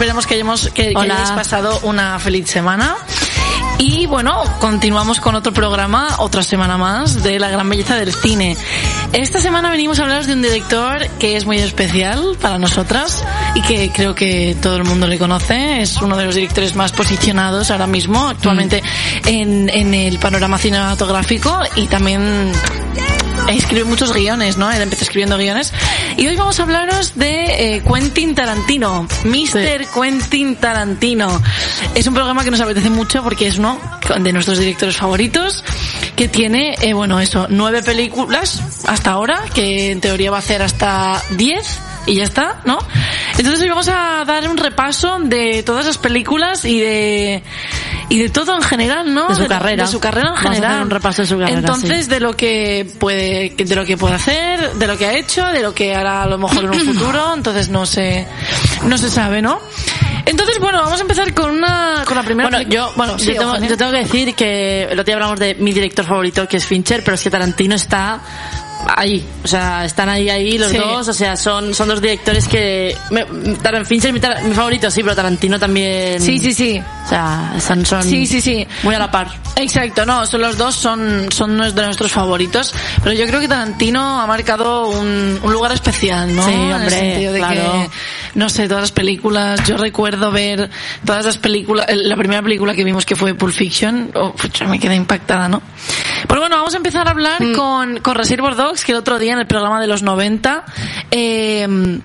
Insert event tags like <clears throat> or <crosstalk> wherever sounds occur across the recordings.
Esperemos que, hayamos, que, hayáis pasado una feliz semana. Y bueno, continuamos con otro programa, otra semana más, de la gran belleza del cine. Esta semana venimos a hablaros de un director que es muy especial para nosotras y que creo que todo el mundo le conoce. Es uno de los directores más posicionados ahora mismo, actualmente en, en el panorama cinematográfico y también escribe muchos guiones, ¿no? Él empezó escribiendo guiones. Y hoy vamos a hablaros de eh, Quentin Tarantino, Mr. Quentin Tarantino. Es un programa que nos apetece mucho porque es uno de nuestros directores favoritos que tiene, eh, bueno, eso, nueve películas hasta ahora, que en teoría va a hacer hasta diez y ya está, ¿no? Entonces hoy vamos a dar un repaso de todas las películas y de y de todo en general, ¿no? De su carrera. De su carrera en general. un repaso de su carrera, Entonces, sí. de lo que puede, de lo que puede hacer, de lo que ha hecho, de lo que hará a lo mejor en un <clears throat> futuro, entonces no se, no se sabe, ¿no? Entonces, bueno, vamos a empezar con una, con la primera. Bueno, yo, bueno, sí, yo, tengo, yo tengo que decir que el otro día hablamos de mi director favorito, que es Fincher, pero es que Tarantino está ahí. O sea, están ahí, ahí los Sí. dos. O sea, son, son dos directores que... Me, Fincher es mi, tar- mi favorito, sí, pero Tarantino también... Sí, sí, sí. O sea, son, son Sí, sí, sí. muy a la par. Exacto, no, son los dos son, son de nuestros favoritos, pero yo creo que Tarantino ha marcado un, un lugar especial, ¿no? Sí, En el hombre, sentido de claro. que, no sé, todas las películas, yo recuerdo ver todas las películas, eh, la primera película que vimos que fue Pulp Fiction, oh, pucha, me quedé impactada, ¿no? Pero bueno, vamos a empezar a hablar Mm. con, con Reservoir Dogs, que el otro día en el programa de los 90, eh, en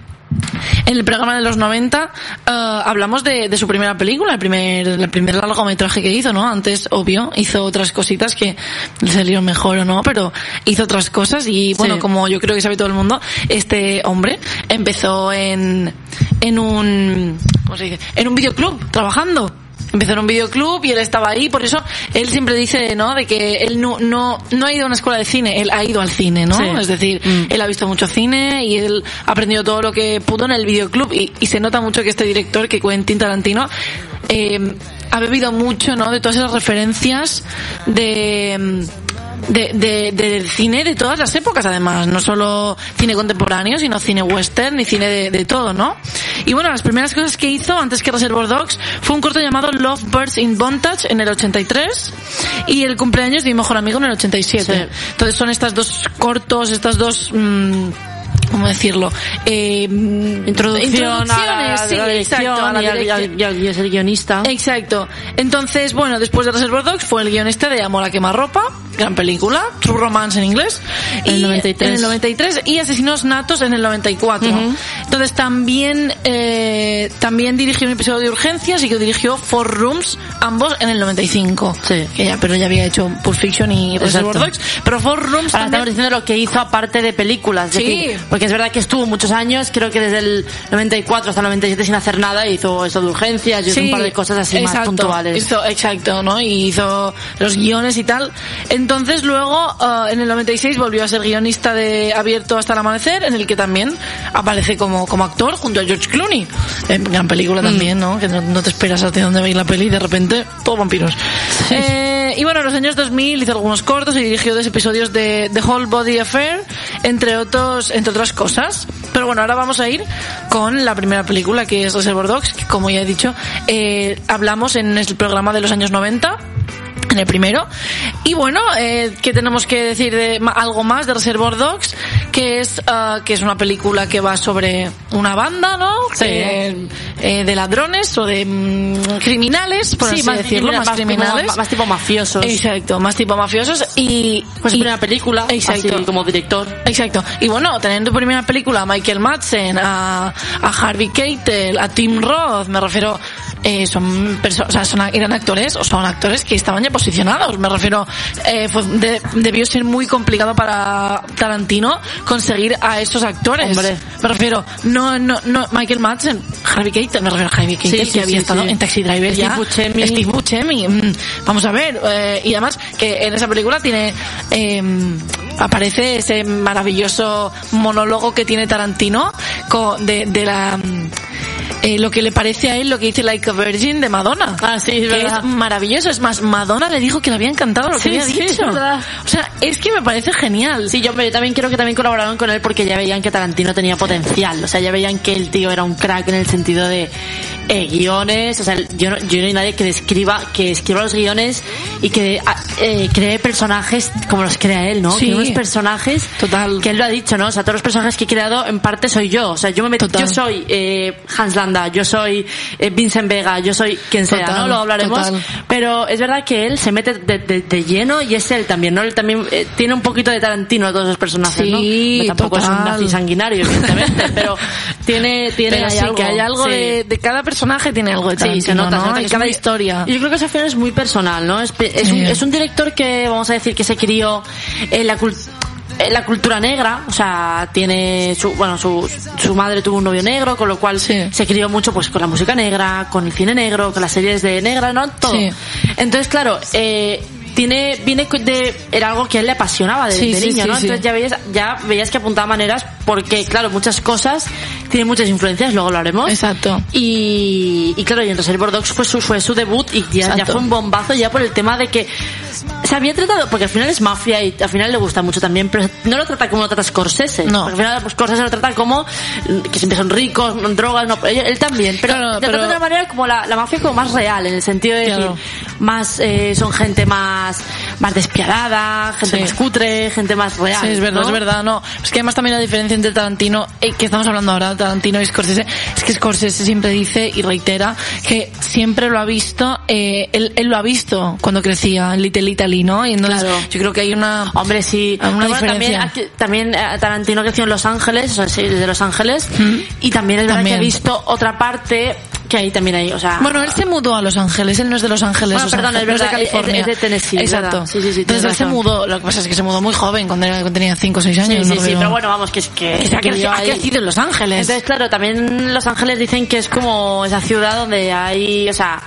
el programa de los 90 eh, hablamos de, de su primera película, el primer, el primer largometraje que hizo, ¿no? Antes, obvio, hizo otras cositas que le salieron mejor o no, pero hizo otras cosas y bueno, Sí. como yo creo que sabe todo el mundo, este hombre empezó en, en un, ¿cómo se dice? En un videoclub, trabajando. Empezó en un videoclub y él estaba ahí, por eso él siempre dice, ¿no? De que él no, no, no ha ido a una escuela de cine, él ha ido al cine, ¿no? Sí. Es decir, Mm. él ha visto mucho cine y él ha aprendido todo lo que pudo en el videoclub y, y se nota mucho que este director, que Quentin Tarantino, eh, ha bebido mucho, ¿no? De todas esas referencias de... De, de- del cine de todas las épocas además, no solo cine contemporáneo, sino cine western y cine de, de todo, ¿no? Y bueno, las primeras cosas que hizo antes que Reservoir Dogs fue un corto llamado Love Birds in Bondage en el 83 y el cumpleaños de mi mejor amigo en el 87. Sí. Entonces son estas dos cortos, estas dos... mm, ¿Cómo decirlo? Eh, Introducción a la, dirección y, es el guionista. Exacto. Entonces, bueno, después de Reservoir Dogs fue el guionista de Amor a quemarropa, gran película, True Romance en inglés, En el y- 93. en el 93 y Asesinos Natos en el 94. Ujú. Entonces también eh, también dirigió un episodio de Urgencias y que dirigió Four Rooms, ambos en el 95. Sí. Que ya, pero ya había hecho Pulp Fiction y Reservoir. Dogs, pero Four Rooms Ahora estamos también... diciendo lo que hizo aparte de películas. Sí. Porque es verdad que estuvo muchos años, creo que desde el 94 hasta el 97 sin hacer nada, hizo eso de urgencias hizo un par de cosas así más exacto, puntuales. hizo- exacto, ¿no? Y hizo los guiones y tal. Entonces luego, eh, en el 96 volvió a ser guionista de Abierto hasta el amanecer, en el que también aparece como, como actor junto a George Clooney. Eh, gran película Mm. también, ¿no? Que no, no te esperas hasta dónde va a ir la peli y de repente, todo vampiros. Eh, y bueno, en los años 2000 hizo algunos cortos y dirigió dos episodios de The Whole Body Affair, entre otros, entre otras cosas. Pero bueno, ahora vamos a ir con la primera película que es Reservoir Dogs, que como ya he dicho, eh, hablamos en el programa de los años 90 en el primero. Y bueno, eh, ¿qué tenemos que decir de algo más de Reservoir Dogs? Que es, ah, que es una película que va sobre una banda, ¿no? Sí. Eh, de ladrones o de mm, criminales, por Sí, así más decirlo, más, más- criminales. más- más tipo mafiosos. Exacto, más tipo mafiosos y... Pues y- primera película, Exacto. así como director. Exacto. Y bueno, teniendo tu primera película a Michael Madsen, a, a Harvey Keitel, a Tim Roth, me refiero, eh, son o sea, son, eran actores o son actores que estaban ya posicionados. Me refiero, eh, fue- de- debió ser muy complicado para Tarantino conseguir a esos actores. Hombre. Me refiero, no, no, no, Michael Madsen, Harvey Keitel, me refiero a Harvey Keitel sí, que había sí, estado en Taxi Driver Steve ya. Buscemi. Steve Buscemi. mm, Vamos a ver, eh, y además que en esa película tiene, eh, aparece ese maravilloso monólogo que tiene Tarantino co- de, de la, mm, eh, lo que le parece a él lo que dice Like a Virgin de Madonna. Ah, sí, es que verdad. es maravilloso. Es más, Madonna le dijo que le había encantado lo que había sí, dicho. O sea, es que me parece genial. Sí, yo, yo también creo que también colaboraron con él porque ya veían que Tarantino tenía potencial. O sea, ya veían que el tío era un crack en el sentido de eh, guiones. O sea, yo no, yo no hay nadie que describa, que escriba los guiones y que ah, eh, cree personajes como los crea él, ¿no? Sí. Unos personajes Total. que él lo ha dicho, ¿no? O sea, todos los personajes que he creado en parte soy yo. O sea, yo me meto, yo soy eh, Hans Landa, yo soy eh, Vincent Vega, yo soy quien sea, Total, ¿no? Luego hablaremos. total. Pero es verdad que él se mete de, de- de lleno y es él también, ¿no? Él también eh, tiene un poquito de Tarantino a todos los personajes, ¿no? Sí, Hombre, Tampoco es un nazi sanguinario, evidentemente, <laughs> pero tiene, tiene Pero sí, algo. que hay algo Sí. de, de cada personaje tiene algo de Sí, Tarantino, se nota, ¿no? se nota que cada muy- historia. y Yo creo que ese final es muy personal, ¿no? Es, pe- es, Sí. un, es un director que, vamos a decir, que se crió en la cultura la cultura negra, o sea, tiene su, bueno, su, su madre tuvo un novio negro, con lo cual Sí. se crió mucho pues con la música negra, con el cine negro, con las series de negra, ¿no? Todo. Sí. Entonces, claro, eh, tiene, viene de, era algo que a él le apasionaba de, Sí, de sí, niño, sí, ¿no? Entonces ya veías, ya veías que apuntaba maneras, porque claro, muchas cosas tienen muchas influencias, luego lo haremos. Exacto. Y, y claro, y en Reservoir Dogs fue su, fue su debut y ya, ya fue un bombazo ya por el tema de que se había tratado, porque al final es mafia y al final le gusta mucho también, pero no lo trata como lo trata Scorsese. No. Porque al final pues, Scorsese lo trata como que siempre son ricos, drogas, no, él, él también, pero Claro, pero- trata de una manera como la, la mafia como más real, en el sentido de Claro. decir, más, eh, son gente más, más despiadada, gente Sí. más cutre, gente más real. Sí, es verdad, ¿no? es verdad, no. Es que además también la diferencia entre Tarantino, eh, que estamos hablando ahora, Tarantino y Scorsese, es que Scorsese siempre dice y reitera que siempre lo ha visto, eh, él, él lo ha visto cuando crecía en Little Italy, ¿no? Y entonces Claro. yo creo que hay una... Hombre, sí. Una bueno, también, diferencia. también eh, Tarantino creció en Los Ángeles, o sea, sí, desde Los Ángeles. Y también es verdad También. que ha visto otra parte que ahí también hay, o sea... Bueno, él se mudó a Los Ángeles, él no es de Los Ángeles, Bueno, perdón, es no es de verdad, es- California. es de Tennessee, es Exacto. verdad. Sí, sí, sí, Entonces él se mudó, lo que pasa es que se mudó muy joven, cuando, era, cuando tenía 5 o 6 Sí, años. sí, ¿no? sí, Pero- bueno, vamos, que es que... que ha que vivió ha ahí. crecido en Los Ángeles. Entonces, claro, también Los Ángeles dicen que es como esa ciudad donde hay, o sea,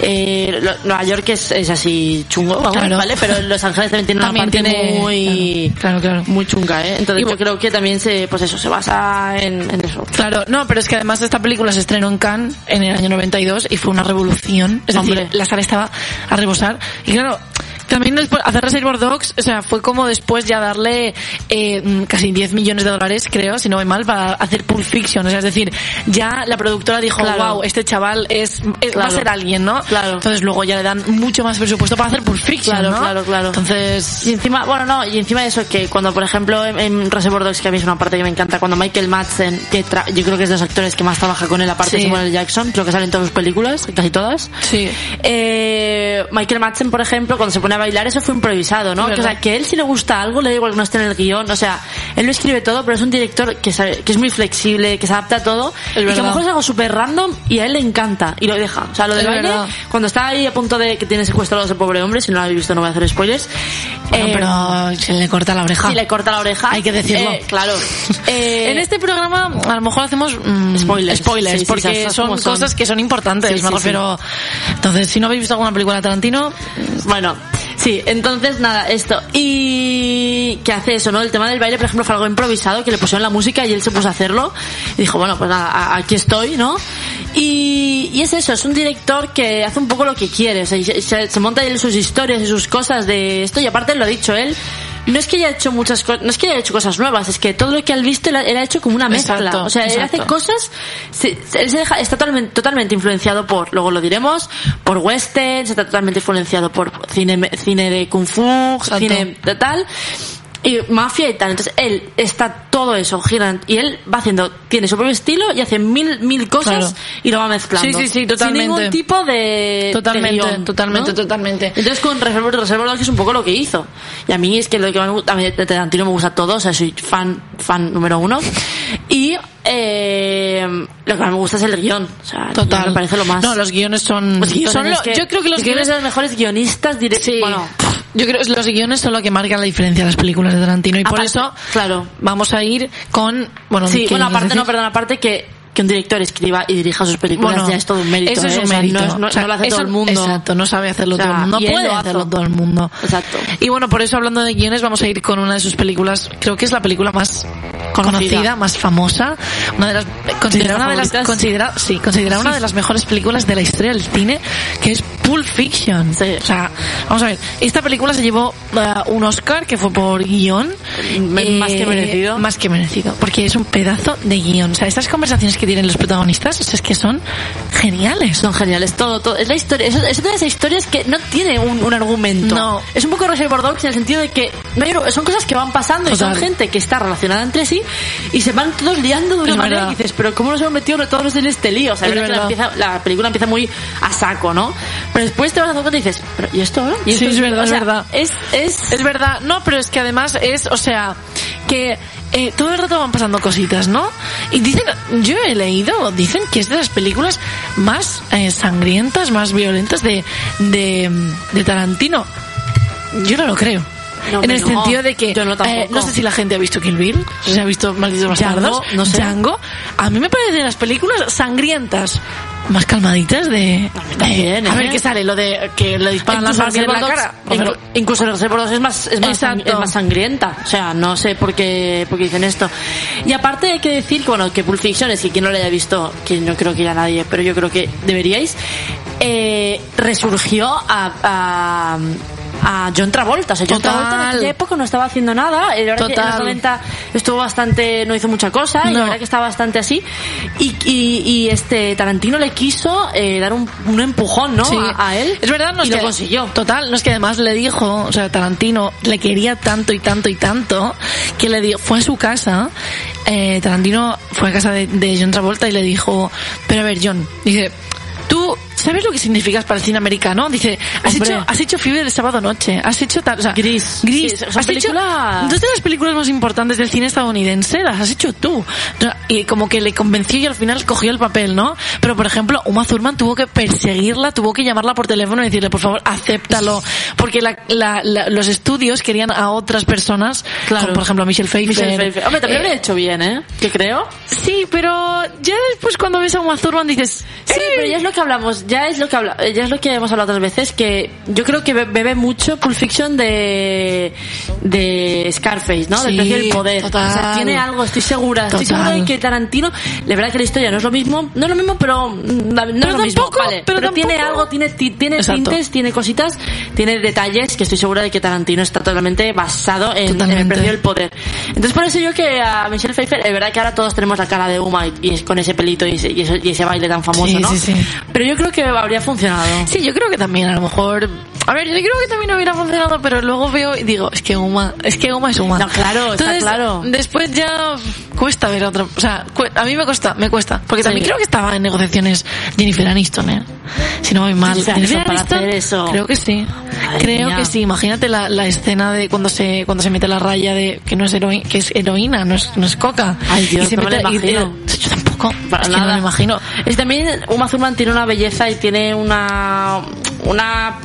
eh, Nueva York es, es así chungo, vamos, Claro. ¿vale? Pero Los Ángeles también tiene También una parte tiene- muy... Claro, claro. Muy chunga, ¿eh? Entonces Y yo creo que también se, pues eso, se basa en, en eso. Claro, no, pero es que además esta película se estrenó en Cannes en el año 92 y fue una revolución. Es Hombre. decir, la sala estaba a rebosar. Y claro, también después, hacer Reservoir Dogs, o sea, fue como después ya darle eh, mm, casi 10 millones de dólares, creo, si no voy mal, para hacer Pulp Fiction. O sea, es decir, ya la productora dijo, Claro. wow, este chaval es, es- va a ser alguien, ¿no? Claro. Entonces luego ya le dan mucho más presupuesto para hacer Pulp Fiction, Claro, ¿no? claro, claro. Entonces, Y encima, bueno, no, y encima de eso, que cuando, por ejemplo, en, en Reservoir Dogs, que a mí es una parte que me encanta, cuando Michael Madsen, que tra- yo creo que es de los actores que más trabaja con él, aparte Sí. de Samuel. Jackson, creo que salen todas sus películas, casi todas. sí. Eh, Michael Madsen, por ejemplo, cuando se pone a bailar, eso fue improvisado, ¿no? Es Que, o sea, que él si le gusta algo, le da igual que no esté en el guion, o sea, él lo escribe todo, pero es un director que sabe, que es muy flexible, que se adapta a todo, y que a lo mejor es algo súper random y a él le encanta, y lo deja. O sea, lo del Es baile, verdad. cuando está ahí a punto de que tiene secuestrado a ese pobre hombre, si no lo habéis visto no voy a hacer spoilers, Bueno, eh, pero se le corta la oreja. si le corta la oreja, Hay que decirlo. eh, claro. <laughs> Eh, en este programa a lo mejor hacemos mm, Spoilers. spoilers Sí, sí, porque sabes son son. cosas que son importantes, Sí, me sí, refiero. Entonces, si no habéis visto alguna película de Tarantino, Bueno, sí, entonces nada, esto. Y que hace eso, ¿no? El tema del baile, por ejemplo, fue algo improvisado, que le pusieron la música y él se puso a hacerlo. Y dijo, bueno, pues nada, aquí estoy, ¿no? Y, y es eso, es un director que hace un poco lo que quiere, se, se- se monta él sus historias y sus cosas de esto, y aparte lo ha dicho él. No es que haya hecho muchas cosas, no es que haya hecho cosas nuevas, es que todo lo que él visto él ha- hecho como una mezcla. Exacto, o sea, él hace cosas, se- él se deja, está totalmente, totalmente influenciado por, luego lo diremos, por westerns, está totalmente influenciado por cine, cine de kung fu, Exacto. cine de tal, y mafia y tal. Entonces él está todo eso, gira, y él va haciendo, tiene su propio estilo y hace mil, mil cosas Claro. y lo va mezclando. Sí, sí, sí, totalmente. Sin ningún tipo de, Totalmente, de guion, totalmente, ¿no? totalmente. Entonces con Reservoir, Reservoir es un poco lo que hizo. Y a mí es que lo que más me gusta, a mí de Tarantino me gusta todo, o sea, soy fan, fan número uno. Y eh, lo que más me gusta es el guion. O sea, total. me parece lo más. No, los guiones son. Los guiones, son lo- es que- yo creo que los es guiones guiones. de los mejores guionistas directos. Sí. Bueno, yo creo que los guiones son lo que marcan la diferencia de las películas de Tarantino y por Aparte, eso claro. vamos a ir con bueno sí, ¿qué bueno, aparte, no, perdón, aparte que, que un director escriba y dirija sus películas Bueno, ya es todo un mérito. Eso es ¿eh? un mérito. No, es- no- O sea, no lo hace todo eso- el mundo. Exacto, no sabe hacerlo O sea, todo el mundo. No puede lo hace. hacerlo todo el mundo. Exacto. Y bueno, por eso hablando de guiones, vamos a ir con una de sus películas, creo que es la película más conocida, Conocida. más famosa, una de las considera una de las considera sí considera una de las mejores películas de la historia del cine que es Pulp Fiction Sí. o sea vamos a ver esta película se llevó eh, un Oscar que fue por guion Eh, Más que merecido. más que merecido porque es un pedazo de guion o sea estas conversaciones que tienen los protagonistas o sea, es que son geniales Son geniales, todo, todo. Es la historia, es, es una de esas historias que no tiene un, un argumento. No. Es un poco Reservoir Dogs en el sentido de que no son cosas que van pasando y son Total. gente que está relacionada entre sí y se van todos liando de una Es manera verdad. que dices, pero ¿cómo nos hemos metido todos en este lío? O sea, Es la verdad que la, empieza- la película empieza muy a saco, ¿no? Pero después te vas dando cuenta y dices, ¿pero ¿y esto ahora? ¿Y Sí, esto? es verdad, O es sea, verdad. Es, es, Es verdad, no, pero es que además es, o sea, que eh, todo el rato van pasando cositas, ¿no? Y dicen, yo he leído, dicen que es de las películas más eh, sangrientas, más violentas de, de, de Tarantino. Yo no lo creo. No, en el no, sentido de que yo no eh, no sé si la gente ha visto Kill Bill, si ha visto Malditos Bastardos, Django, no sé. Django. A mí me parecen las películas sangrientas más calmaditas de, también, de- a ¿eh? ver qué sale lo de que le disparan las balas en la cara. Incluso Reservoir Dogs es más, es, más es más sangrienta. O sea, no sé por qué, por qué dicen esto. Y aparte hay que decir que, bueno, que Pulp Fiction es que quien no lo haya visto, que no creo que ya nadie, pero yo creo que deberíais, eh, resurgió a, a, a John Travolta. O sea, John Total. Travolta en aquella época no estaba haciendo nada. verdad que en los Total. 90 estuvo bastante, no hizo mucha cosa. Y la No. verdad que estaba bastante así. Y, y, y este Tarantino le quiso eh, dar un, un empujón, ¿no? Sí. A, a él. Es verdad, no y es lo que, consiguió. Total, no es que además le dijo, o sea, Tarantino le quería tanto y tanto y tanto que le dijo, fue a su casa, eh, Tarantino fue a casa de, de John Travolta y le dijo, pero a ver, John, dice, tú ¿Sabes lo que significas para el cine americano? Dice, has Hombre. hecho, has hecho Fiebre de sábado noche, has hecho tal, o sea, Gris. Gris, Sí, has hecho películas- dos de las películas más importantes del cine estadounidense, las has hecho tú. Y como que le convenció y al final cogió el papel, ¿no? Pero por ejemplo, Uma Thurman tuvo que perseguirla, tuvo que llamarla por teléfono y decirle, por favor, acéptalo. Porque la, la- la- los estudios querían a otras personas, Claro. como por ejemplo a Michelle Pfeiffer. Michelle Pfeiffer. Hombre, también Eh, lo he hecho bien, ¿eh? Que creo. Sí, pero ya después cuando ves a Uma Thurman dices, Sí, pero ya es lo que hablamos, ya es lo que habla, ya es lo que hemos hablado otras veces, que yo creo que be- bebe mucho Pulp Fiction de, de Scarface, ¿no? Del Sí, precio del poder. total. O sea, tiene algo, estoy segura, estoy Total. segura de que Tarantino, la verdad que la historia no es lo mismo, no es lo mismo, pero mm, no es lo mismo, tampoco, vale. pero tiene tampoco. algo, tiene, ti- tiene Exacto. tintes, tiene cositas, tiene detalles que estoy segura de que Tarantino está totalmente basado en, en el precio del poder. Entonces por eso yo que a Michelle Pfeiffer, es verdad que ahora todos tenemos la cara de Uma y, y es con ese pelito y ese, y ese, y ese baile tan famoso, Sí, ¿no? sí, sí. Pero yo creo que habría funcionado. Sí, yo creo que también, a lo mejor. A ver, yo creo que también hubiera funcionado, pero luego veo y digo, es que Uma, es que Uma es Uma. No, claro, está claro. Después ya cuesta ver otra. O sea, a mí me cuesta, me cuesta. Porque también Sí. creo que estaba en negociaciones Jennifer Aniston, ¿eh? Si no voy mal. Jennifer Aniston para hacer eso. Creo que sí. Madre creo mía. que sí. Imagínate la, la escena de cuando se cuando se mete la raya de que no es heroína, que es heroína, no es, no es coca. Ay, Dios, y se no me mete, lo y- imagino. y- yo tampoco. Para es que nada. no me imagino. Es también Uma Thurman tiene una belleza y tiene una una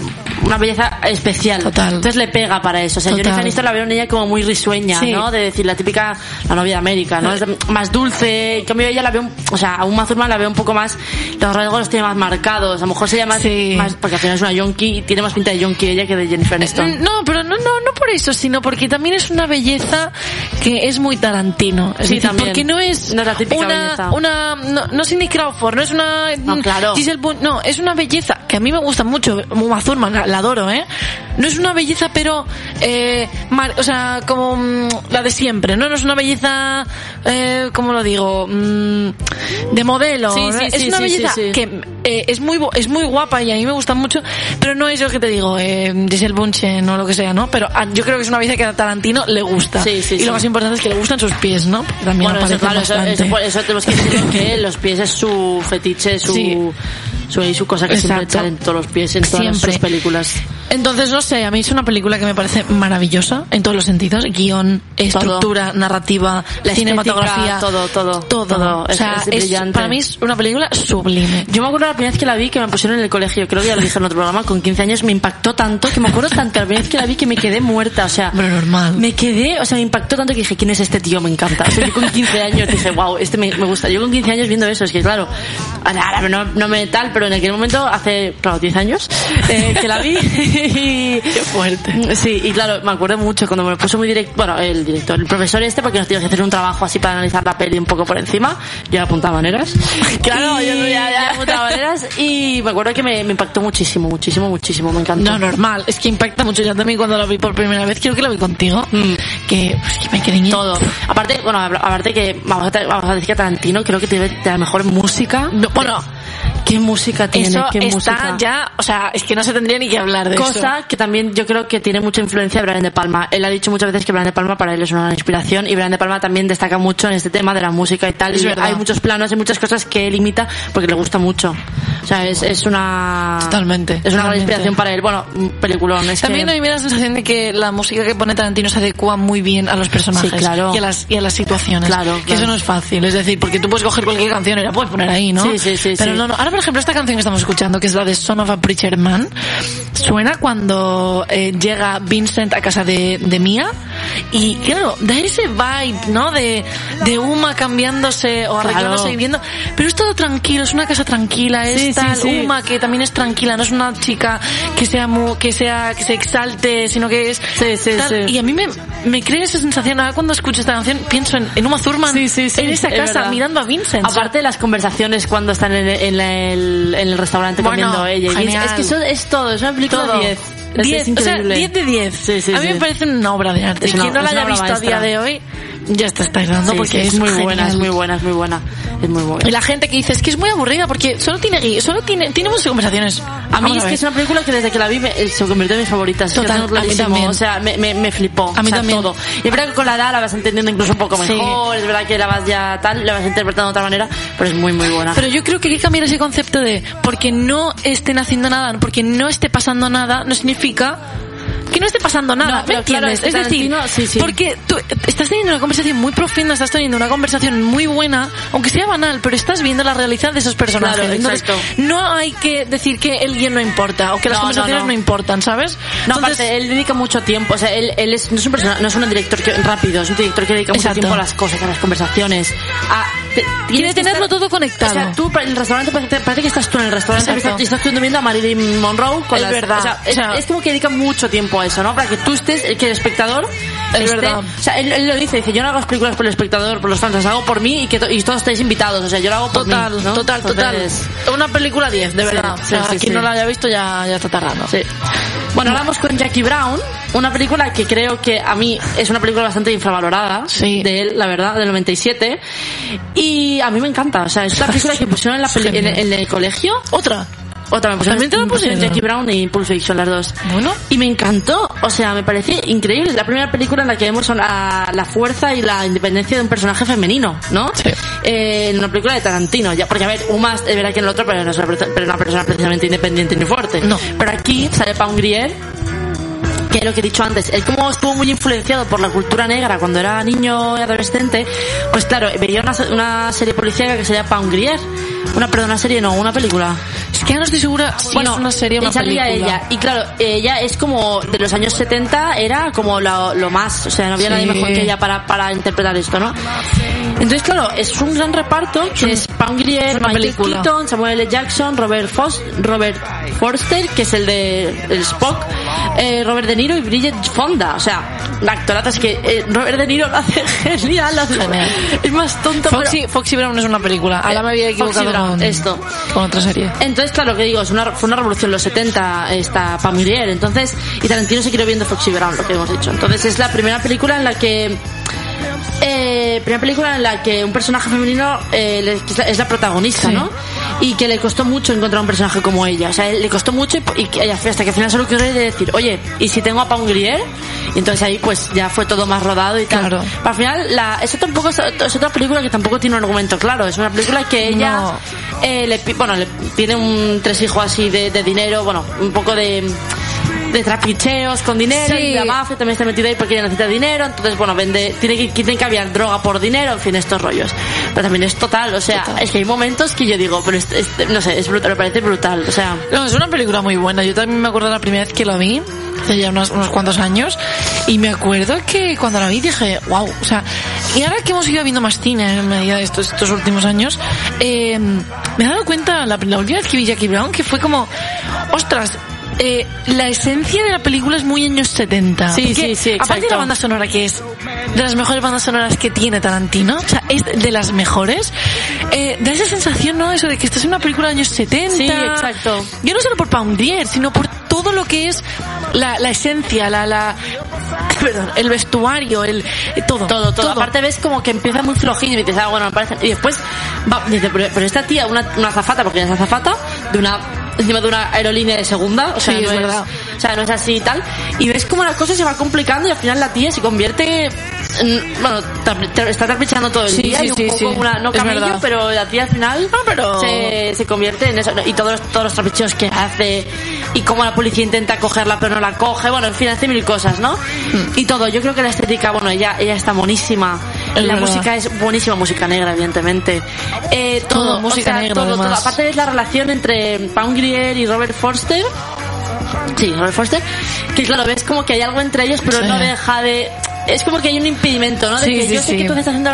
una belleza especial. Total. Entonces le pega para eso. O sea, Total. Jennifer Aniston la veo en ella como muy risueña, Sí. ¿no? De decir la típica la novia de América, ¿no? Es más dulce. En cambio ella la veo, o sea, a Uma Thurman la veo un poco más los rasgos los tiene más marcados. A lo mejor se llama Sí. más porque al final es una yonki y tiene más pinta de yonki ella que de Jennifer Aniston. No, pero no, no, no por eso, sino porque también es una belleza que es muy Tarantino. Es Sí, decir, también. porque no es No es la típica una, belleza. una, no, no Cindy Crawford, no es una No, claro. Giselle no, es una belleza que a mí me gusta mucho, Uma Thurman, la, la adoro, ¿eh? No es una belleza, pero, eh, mar- o sea, como mm, la de siempre, ¿no? No es una belleza, eh, ¿cómo lo digo? Mm, de modelo. Sí, ¿no? sí, es sí, una belleza que eh, es muy es muy guapa y a mí me gusta mucho, pero no es lo que te digo, eh, Giselle Bunchen o lo que sea, ¿no? Pero yo creo que es una belleza que a Tarantino le gusta. Sí, sí, y sí. lo más importante es que le gustan sus pies, ¿no? Porque También Bueno, eso, claro, eso, eso, eso tenemos que decir <laughs> que los pies es su fetiche, su, Sí. su, y su cosa que siempre Exacto. echan en todos los pies, en todas Siempre. sus películas. Entonces, no sé, a mí es una película que me parece maravillosa en todos los sentidos. Guión, estructura, narrativa, La cinematografía. todo, todo, Todo. todo. O sea, es es- brillante. para mí es una película sublime. Yo me acuerdo la primera vez que la vi que me pusieron en el colegio, creo que ya lo dije en otro programa, con 15 años me impactó tanto, que me acuerdo tanto la primera vez que la vi que me quedé muerta, o sea, Pero normal. me quedé, o sea, me impactó tanto que dije, ¿quién es este tío? Me encanta. O sea, yo con 15 años dije, wow, este me, me gusta. Yo con 15 años viendo eso, es que claro, Ahora no, no me tal, pero en aquel momento, hace, claro, 10 años, eh, que la vi. <laughs> y, Qué fuerte. Sí, y claro, me acuerdo mucho cuando me lo puso muy directo, bueno, el director, el profesor este, porque nos teníamos que hacer un trabajo así para analizar la peli un poco por encima. Yo apuntaba maneras. <laughs> Claro, yo ya, ya apuntaba maneras. Y me acuerdo que me, me impactó muchísimo, muchísimo, muchísimo. Me encantó. No, normal. Es que impacta mucho. Yo también cuando la vi por primera vez, creo que la vi contigo, que, pues, que me quedé en todo. Aparte, bueno, aparte que vamos a, vamos a decir que Tarantino creo que tiene la mejor música. bueno, ¿qué música tiene? eso ¿Qué está música? ya, o sea, es que no se tendría ni que hablar de Cosa eso. que también yo creo que tiene mucha influencia de Brian De Palma. Él ha dicho muchas veces que Brian De Palma para él es una gran inspiración y Brian De Palma también destaca mucho en este tema de la música y tal. Es Y verdad. hay muchos planos, hay muchas cosas que él imita porque le gusta mucho. O sea, es, es una... Totalmente, Es una gran inspiración para él. Bueno, un peliculón. Es También a que... mí me da la sensación de que la música que pone Tarantino se adecua muy bien a los personajes Sí, claro. y, a las, y a las situaciones. Claro, Que claro. eso no es fácil. Es decir, porque tú puedes coger cualquier canción y la puedes poner ahí, ¿no? Sí, sí, sí, Pero sí. no, no. Ahora, por ejemplo, esta canción que estamos escuchando, que es la de Son of a Preacher Man, suena cuando eh, llega Vincent a casa de, de Mia y, claro, da ese vibe, ¿no? De, de Uma cambiándose o arreglándose Claro. y viviendo. Pero es todo tranquilo, es una casa tranquila, es Sí, sí, tal sí. Uma que también es tranquila, no es una chica que sea que sea que se exalte, sino que es Sí, sí, tal. sí. y a mí me, me crea esa sensación ahora cuando escucho esta canción pienso en, en Uma Thurman Sí, sí, sí, en esa es casa mirando a Vincent. Aparte de las conversaciones cuando están en el, en el, en el restaurante Bueno, comiendo ella. y genial. Es que eso es todo, es una película todo 10. Es- 10, es o sea, increíble. 10 de 10. Sí, sí, a mí me parece una obra de arte. Es Quien no la es haya visto a día de hoy, ya está dando Sí, porque sí, es, muy genial. buena, es muy buena, es muy buena. Es muy buena. Y la gente que dice es que es muy aburrida porque solo tiene solo tiene tiene muchas conversaciones. A mí Vamos es que ver. es una película que desde que la vi me- se convirtió en mis favoritas. Es que Total, a mí también. O sea, me, me, me flipó. A mí o sea, también. todo. Y es verdad que con la edad la vas entendiendo incluso un poco Sí. mejor. Es verdad que la vas ya tal, la vas interpretando de otra manera, pero es muy, muy buena. Pero yo creo que hay que cambiar ese concepto de porque no estén haciendo nada, porque no esté pasando nada, no significa que no esté pasando nada, No, ¿me pero claro, entiendes? es decir, sí, sí. porque tú estás teniendo una conversación muy profunda, estás teniendo una conversación muy buena, aunque sea banal, pero estás viendo la realidad de esos personajes. Claro, Entonces, no hay que decir que el guion no importa o que las No, conversaciones no, no. importan, ¿sabes? No, Entonces, aparte, él dedica mucho tiempo, o sea, él, él es, no es un persona, no es un director que, rápido, es un director que dedica mucho Exacto. tiempo a las cosas, a las conversaciones. A, te- quiere tenerlo estar- todo conectado. O sea, tú en el restaurante parece, parece que estás tú en el restaurante y estás tú viendo a Marilyn Monroe con Es las, verdad. O sea, O sea, es, es como que dedica mucho tiempo a eso, ¿no? Para que tú estés, el que el espectador Es esté- verdad. O sea, él, él lo dice, dice, yo no hago las películas por el espectador, por los fans, las hago por mí y que to- y todos estáis invitados, o sea, yo lo hago por Total, mí, ¿no? total, total. Entonces, Una película 10, de verdad. sí, o sea, sí, quien no la haya visto ya, ya está tardando. Sí. Bueno, ahora vamos con Jackie Brown, una película que creo que a mí es una película bastante infravalorada Sí. de él, la verdad, del 97. Y a mí me encanta, o sea, es una película que pusieron en, la en, en el colegio. Otra. Otra me pusieron, ¿También te pusieron pusieron? Jackie Brown y Pulp Fiction, las dos. Bueno. Y me encantó, o sea, me pareció increíble. Es la primera película en la que vemos la, la fuerza y la independencia de un personaje femenino, ¿no? Sí. Eh, en una película de Tarantino, ya, porque a ver, Uma es verdad que en el otro, pero no es una, perso- pero una persona precisamente independiente ni fuerte. No. Pero aquí sale Pam Grier, que es lo que he dicho antes, él como estuvo muy influenciado por la cultura negra cuando era niño y adolescente, pues claro, veía una, una serie policíaca que sería Pam Grier. Una, perdón, una serie no, una película. Es que ya no estoy segura si es una serie o una salía película. ella. Y claro, ella es como de los años 70, era como lo, lo más, o sea, no había Sí. nadie mejor que ella para, para interpretar esto, ¿no? Entonces, claro, es un gran reparto que es Pam Grier, Michael. Keaton, Samuel L. Jackson, Robert, Fos, Robert Forster, que es el de el Spock, eh, Robert De Niro y Bridget Fonda. O sea, la actorata es que eh, Robert De Niro lo hace <laughs> genial, lo hace- es más tonto, pero- Foxy, Foxy Brown es una película. Ahora me había Eh, Foxy equivocado Brown, con, esto. con otra serie. Entonces, claro, que digo, es una, fue una revolución en los 70 esta Pam Grier, entonces, y Tarantino se quedó viendo Foxy Brown, lo que hemos dicho. Entonces, es la primera película en la que eh, primera película en la que un personaje femenino eh, es la protagonista, Sí. ¿no? Y que le costó mucho encontrar un personaje como ella. O sea, le costó mucho y, y hasta que al final solo de decir, oye, ¿y si tengo a Pam Grier? Y entonces ahí pues ya fue todo más rodado y tal. Claro. Pero al final, la, eso tampoco es, es otra película que tampoco tiene un argumento claro. Es una película que ella No. eh, le, bueno, le pide un tres hijos así de, de dinero, bueno, un poco de de trapicheos con dinero Sí. y la mafia también está metida ahí porque ella necesita dinero entonces bueno vende tiene que tiene que haber droga por dinero en fin estos rollos pero también es total o sea es que hay momentos que yo digo pero este, este- no sé es brutal me parece brutal o sea No, es una película muy buena. Yo también me acuerdo la primera vez que la vi, hace ya unos, unos cuantos años, y me acuerdo que cuando la vi dije, wow, o sea, y ahora que hemos ido viendo más cine en medida de estos, estos últimos años, eh, me he dado cuenta la, la última vez que vi Jackie Brown que fue como, ostras, eh, la esencia de la película es muy años 70. Sí, sí, sí, Aparte de exacto. la banda sonora que es de las mejores bandas sonoras que tiene Tarantino, o sea, es de las mejores, eh, da esa sensación, ¿no? Eso de que estás en una película de años 70. Sí, exacto. Yo no solo por Pam Grier, sino por todo lo que es la, la esencia, la, la, <coughs> perdón, el vestuario, el, eh, todo. Todo, todo, Aparte ves como que empieza muy flojillo y dices, ah, bueno, me parece. Y después va, dice, pero, pero esta tía, una, una azafata, porque ella es azafata, de una encima de una aerolínea de segunda, o sea, Sí, no es verdad. o sea, no es así y tal. Y ves como la cosa se va complicando y al final la tía se convierte en- bueno, está trapichando todo el Sí, día sí, y un sí, poco sí. una, no camello, pero la tía al final Ah, pero- se, se convierte en eso. Y todos los, todos los trapicheos que hace y cómo la policía intenta cogerla pero no la coge, bueno, en fin, hace mil cosas, ¿no? Hmm. Y todo, yo creo que la estética, bueno, ella, ella está buenísima. Es la verdad. música es buenísima, música negra, evidentemente. Eh, todo, Todo, música o sea, negra, todo, todo. Aparte ves la relación entre Pam Grier y Robert Forster. Sí, Robert Forster. Que claro, ves como que hay algo entre ellos, pero Sí. no deja de... Es como que hay un impedimento, ¿no? De Sí, que sí, yo sé sí. que tú estás haciendo...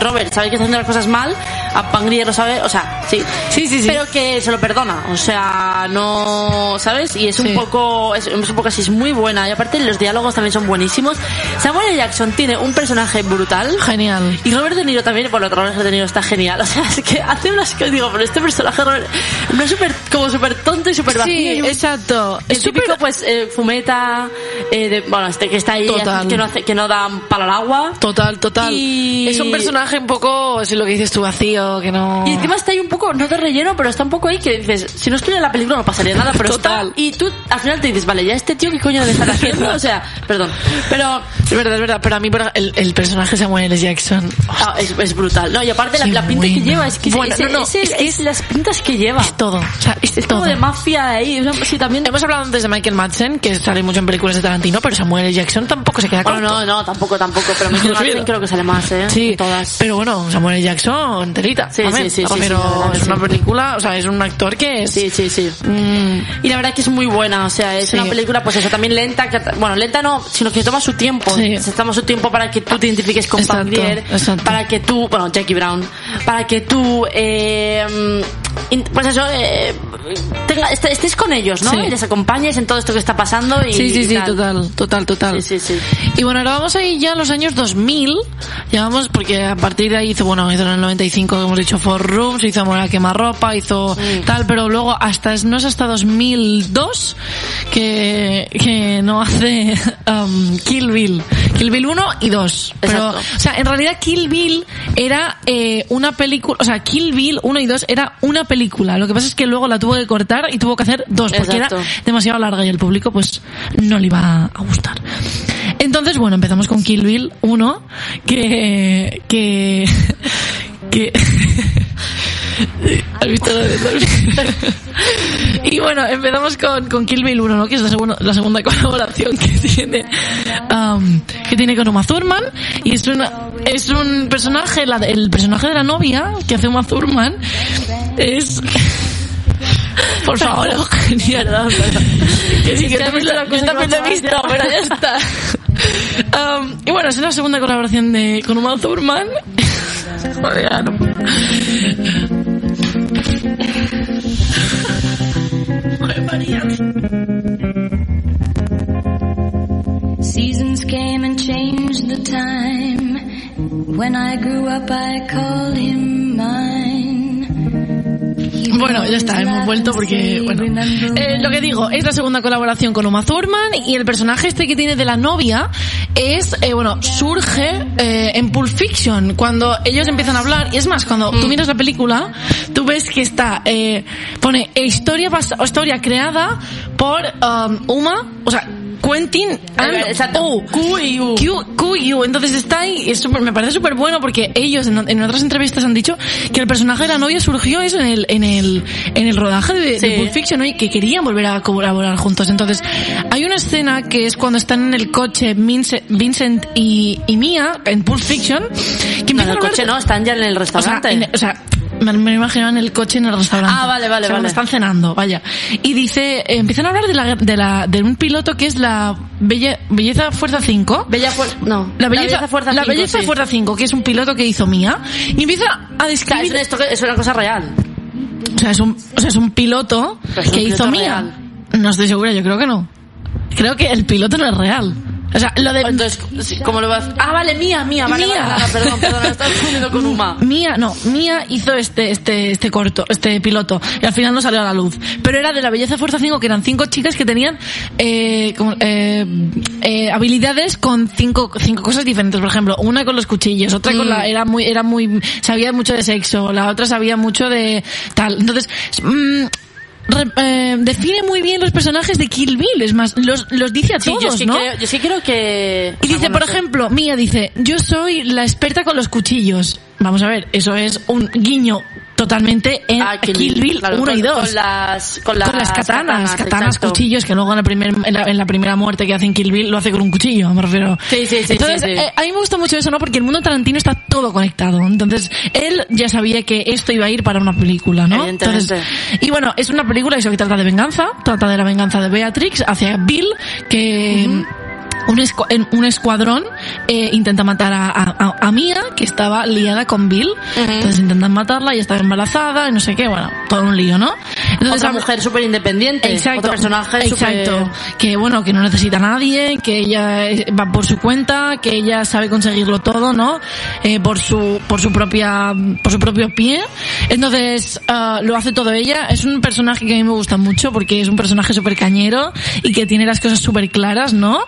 Robert sabe que está haciendo las cosas mal, a Pam Grier lo sabe, o sea, sí. Sí, sí, sí. Pero que se lo perdona, o sea, no... ¿Sabes? Y es un poco... Es, es un poco así, es muy buena. Y aparte los diálogos también son buenísimos. Samuel L. Jackson tiene un personaje brutal. Genial. Y Robert De Niro también, bueno, Robert De Niro está genial. <laughs> O sea, es que hace unas cosas, digo, pero este personaje Robert, no es súper, como súper tonto y súper vacío. Sí, exacto. el Es típico, súper- pues, eh, fumeta, eh, de, bueno, este que está ahí, que no hace, que no da para el agua. Total, total. Y- Es un personaje un poco, es lo que dices tú, vacío, que no... Y encima está ahí un poco, no de relleno, pero está un poco ahí que dices, si no estuviera en la película no pasaría nada, pero Total. está, y tú al final te dices, vale, ya este tío, ¿qué coño debe estar haciendo? <laughs> O sea, perdón, pero Es verdad, es verdad, pero a mí por- el, el personaje Samuel L. Jackson... ah, es, es brutal. No, y aparte la, la pinta que lleva, es que Bueno, es, no, no, es el- es que es las pintas que lleva. Es todo, o sea, es, Es todo. como de mafia ahí. o sea, Sí, también. Hemos hablado antes de Michael Madsen, que sale mucho en películas de Tarantino, pero Samuel L. Jackson tampoco se queda Bueno, corto. no, no, tampoco, tampoco. Pero <laughs> Michael. Madsen creo que sale más, ¿eh? Sí, Todas. pero bueno, Samuel. Jackson, telita. Sí, también. sí, sí, Pero sí, es una película, o sea, es un actor que es... Sí, sí, sí. mm, Y la verdad que es muy buena, o sea, es una película, pues eso, también lenta, que, bueno, lenta no, sino que toma su tiempo. Sí. Se toma su tiempo para que tú te identifiques con Pam Grier, para que tú, bueno, Jackie Brown, para que tú, eh, pues eso, eh, tenga, est- estés con ellos, ¿no? Sí. Y les acompañes en todo esto que está pasando y Sí, sí, sí, tal. total, total, total. Sí, sí. Y bueno, ahora vamos a ir ya a los años 2000. Ya vamos, porque a partir de ahí hizo, bueno, hizo en el 95, como hemos dicho, Four Rooms, hizo Amor a quemarropa, hizo tal, pero luego hasta, no es hasta 2002 que, que no hace <laughs> um, Kill Bill. Kill Bill 1 y 2. Pero, o sea, en realidad Kill Bill era eh, una película, o sea, Kill Bill 1 y 2 era una película. Lo que pasa es que luego la tuvo que cortar y tuvo que hacer dos, porque Exacto. era demasiado larga y el público pues no le iba a gustar. Entonces, bueno, empezamos con Kill Bill 1, que... que... <laughs> que... ¿Has visto lo de- Y bueno, empezamos con, con Kill Bill 1, ¿no? Que es la, segunda la segunda <laughs> colaboración que tiene, um, que tiene con Uma Thurman. Y es una, es un personaje, la, el personaje de la novia que hace Uma Thurman es, <laughs> por favor, Eugenia. Que sí, que también lo- he visto, pero ya está. <laughs> Um, y bueno, es la segunda colaboración de, con Uma Thurman. Joder, Seasons came and changed the time. When I grew up, I called him mine. <laughs> Bueno, ya está, hemos vuelto porque, bueno, eh, lo que digo, es la segunda colaboración con Uma Thurman y el personaje este que tiene de la novia es, eh, bueno, surge eh, en Pulp Fiction, cuando ellos empiezan a hablar, y es más, cuando tú miras la película, tú ves que está, eh, pone eh, historia, historia creada por um, Uma, o sea, Quentin and. Q. Q, Q. Entonces está ahí, es súper- me parece súper bueno porque ellos en, en otras entrevistas han dicho que el personaje de la novia surgió eso en el, en el, en el rodaje de, de Sí. Pulp Fiction ¿no? y que querían volver a colaborar juntos. Entonces, hay una escena que es cuando están en el coche Vince- Vincent y, y Mia en Pulp Fiction que No, en el coche de- no, están ya en el o sea, restaurante. en- o sea, me, me lo imaginaba en el coche en el restaurante. Ah, vale, vale, O sea, vale. están cenando, vaya. Y dice, eh, empiezan a hablar de la, de la, de un piloto que es la Belle- Belleza Fuerza 5. Bella Fuerza, no. La belleza, Fuerza la 5, belleza sí. Fuerza 5, que es un piloto que hizo Mía, y empieza a O sea, describir, es, una, es una cosa real. o sea, es un, o sea, es un piloto es un que piloto hizo Mía. real. No estoy segura, yo creo que no. Creo que el piloto no es real. O sea, lo de Entonces, ¿cómo lo vas Ah, vale, mía, mía, vale, Mía. vale, vale, perdón, perdón, estás confundiendo con Uma. <laughs> Mía, no, Mía hizo este, este, este corto, este piloto, y al final no salió a la luz. Pero era de la Belleza Fuerza 5, que eran cinco chicas que tenían, eh, eh, eh, habilidades con cinco, cinco cosas diferentes. Por ejemplo, una con los cuchillos, otra con Mm. la, era muy, era muy, sabía mucho de sexo, la otra sabía mucho de tal. Entonces, mm, re- eh, define muy bien los personajes de Kill Bill, es más, los, los dice a Sí, todos, yo sí ¿no? creo, yo sí creo que... Y dice, por ejemplo, Mía dice, yo soy la experta con los cuchillos. Vamos a ver, eso es un guiño totalmente en Ah, Kill, Bill claro, 1 con- y 2. Con las, con las, Con las katanas, katanas, cuchillos, que luego en la, primer, en, la, en la primera muerte que hace en Kill Bill lo hace con un cuchillo, me refiero. Sí, sí, sí, Entonces, sí, sí. eh, a mí me gusta mucho eso, ¿no? Porque el mundo Tarantino está todo conectado. Entonces, él ya sabía que esto iba a ir para una película, ¿no? Entonces, y bueno, es una película eso que trata de venganza, trata de la venganza de Beatrix hacia Bill, que... Un, escu- en- un escuadrón eh, intenta matar a, a, a- a Mia, que estaba liada con Bill. Entonces intentan matarla y estaba embarazada y no sé qué, bueno, todo un lío, ¿no? Entonces, Otra mujer súper independiente. Exacto, Otro personaje exacto. súper... Que bueno, que no necesita a nadie, que ella eh, va por su cuenta, que ella sabe conseguirlo todo, ¿no? Eh, por su, por su propia, por su propio pie. Entonces, ah, lo hace todo ella. Es un personaje que a mí me gusta mucho porque es un personaje súper cañero y que tiene las cosas súper claras, ¿no?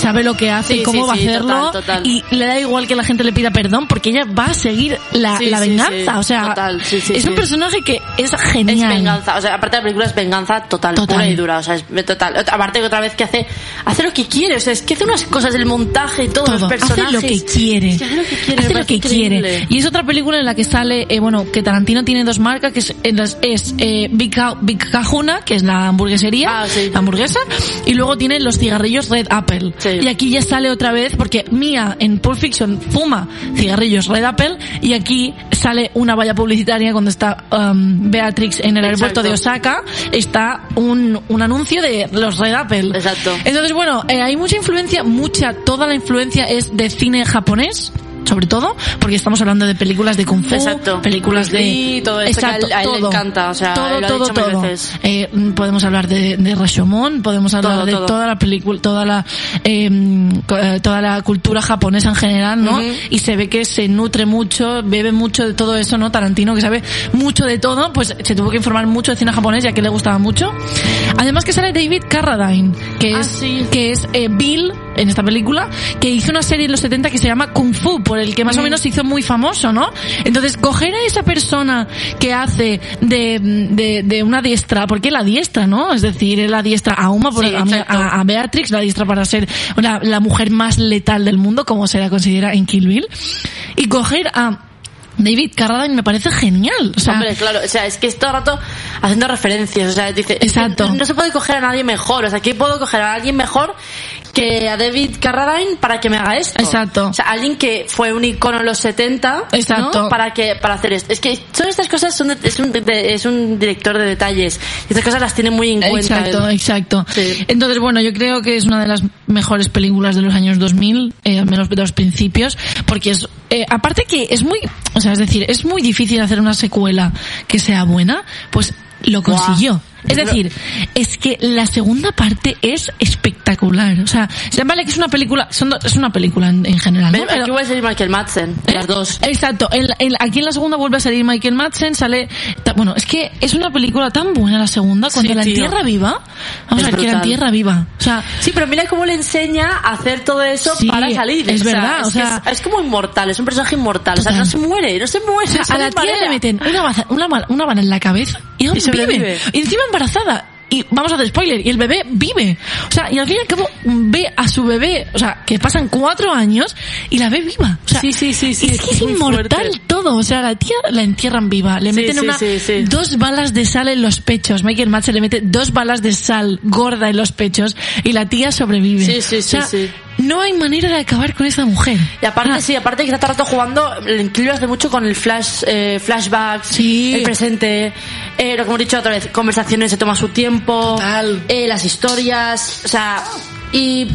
Sabe lo que hace Sí, y cómo sí, va a hacerlo. total, total. Y le da igual que la gente le pida perdón porque ella va a seguir la, la venganza. O sea, Total, es un personaje que es Es genial. venganza, o sea, aparte de la película es venganza total, Total. pura y dura, o sea, es total. Ot- Aparte que otra vez que hace, hace lo que quiere, o sea, es que hace unas cosas del montaje y todo, todo. los personajes. Hace lo que quiere. Es que hace lo que quiere, Hace lo que quiere. Y es otra película en la que sale, eh, bueno, que Tarantino tiene dos marcas, que es, es, es, eh, Big, Ca- Big Cajuna, que es la hamburguesería, Ah, sí. la hamburguesa, y luego tiene los cigarrillos Red Apple. Sí. Y aquí ya sale otra vez, porque Mia en Pulp Fiction fuma cigarrillos Red Apple, y aquí sale una valla publicitaria cuando está um, Beatrix en el aeropuerto Exacto. de Osaka, está un, un anuncio de los Red Apple. Exacto. Entonces, bueno, eh, hay mucha influencia, mucha, toda la influencia es de cine japonés, sobre todo, porque estamos hablando de películas de Kung Fu, Exacto. películas de... Todo esto que a él- a él le encanta, o sea, todo, lo ha todo, dicho mil todo. veces. Eh, podemos hablar de, de Rashomon, podemos hablar Todo, de todo. toda la película, toda la, eh, co- eh, toda la cultura japonesa en general, ¿no? Y se ve que se nutre mucho, bebe mucho de todo eso, ¿no? Tarantino, que sabe mucho de todo, pues se tuvo que informar mucho de cine japonés, ya que le gustaba mucho. Además que sale David Carradine, que Ah, es, sí. que es eh, Bill en esta película, que hizo una serie en los 70 que se llama Kung Fu, por el que más o menos se hizo muy famoso, ¿no? Entonces, coger a esa persona que hace de, de, de una diestra, porque la diestra, ¿no? Es decir, es la diestra a Uma, por, Sí, a, Beatrix, la diestra para ser la, la mujer más letal del mundo, como se la considera en Kill Bill, y coger a David Carradine me parece genial. O sea, Hombre, claro, o sea, es que es todo el rato haciendo referencias, o sea, dice, es que Exacto. no se puede coger a nadie mejor, o sea, aquí puedo coger a alguien mejor que a David Carradine para que me haga esto. Exacto. O sea, alguien que fue un icono en los 70, Exacto. ¿no? Para que para hacer esto. Es que todas estas cosas son de- es, un, de- es un director de detalles. Y estas cosas las tiene muy en cuenta. Exacto, él. exacto. Sí. Entonces, bueno, yo creo que es una de las mejores películas de los años 2000, eh, al menos de los principios, porque es, eh, aparte que es muy, o sea, es decir, es muy difícil hacer una secuela que sea buena, pues lo consiguió. Es Pero- decir, es que la segunda parte es espectacular. O sea, se vale que es una película, son do- es una película en, en general, ¿no? Ven, Pero- Aquí voy a salir Michael Madsen, ¿Eh? las dos. Exacto. En en aquí en la segunda vuelve a salir Michael Madsen, sale... ta- Bueno, es que es una película tan buena la segunda, cuando Sí, la tío. entierra viva. Vamos a ver, que la entierra viva. O sea, Sí, pero mira cómo le enseña a hacer todo eso Sí, para salir. es O sea, verdad, o sea- es, es como inmortal, es un personaje inmortal. O sea, Total. no se muere, no se muere. o sea, se a la marea. le meten una, una, una bala en la cabeza y, aún Y sobrevive. vive. Y encima embarazada. Y vamos a hacer spoiler, y el bebé vive. O sea, y al fin y al cabo ve a su bebé, o sea, que pasan cuatro años y la ve viva. O sea, Sí, sí, sí, sí, Es que es inmortal fuerte. todo. O sea, la tía la entierran viva. Le Sí, meten sí, una, dos balas de sal en los pechos. Michael Madsen le mete dos balas de sal gorda en los pechos y la tía sobrevive. Sí, sí, O sea, sí, sí. No hay manera de acabar con esta mujer. Y aparte, Ah, sí, aparte que está todo el rato jugando, Inclilo hace mucho con el flash, eh, flashback, Sí. el presente, eh, lo que hemos dicho otra vez, conversaciones se toma su tiempo, eh, las historias, o sea, y,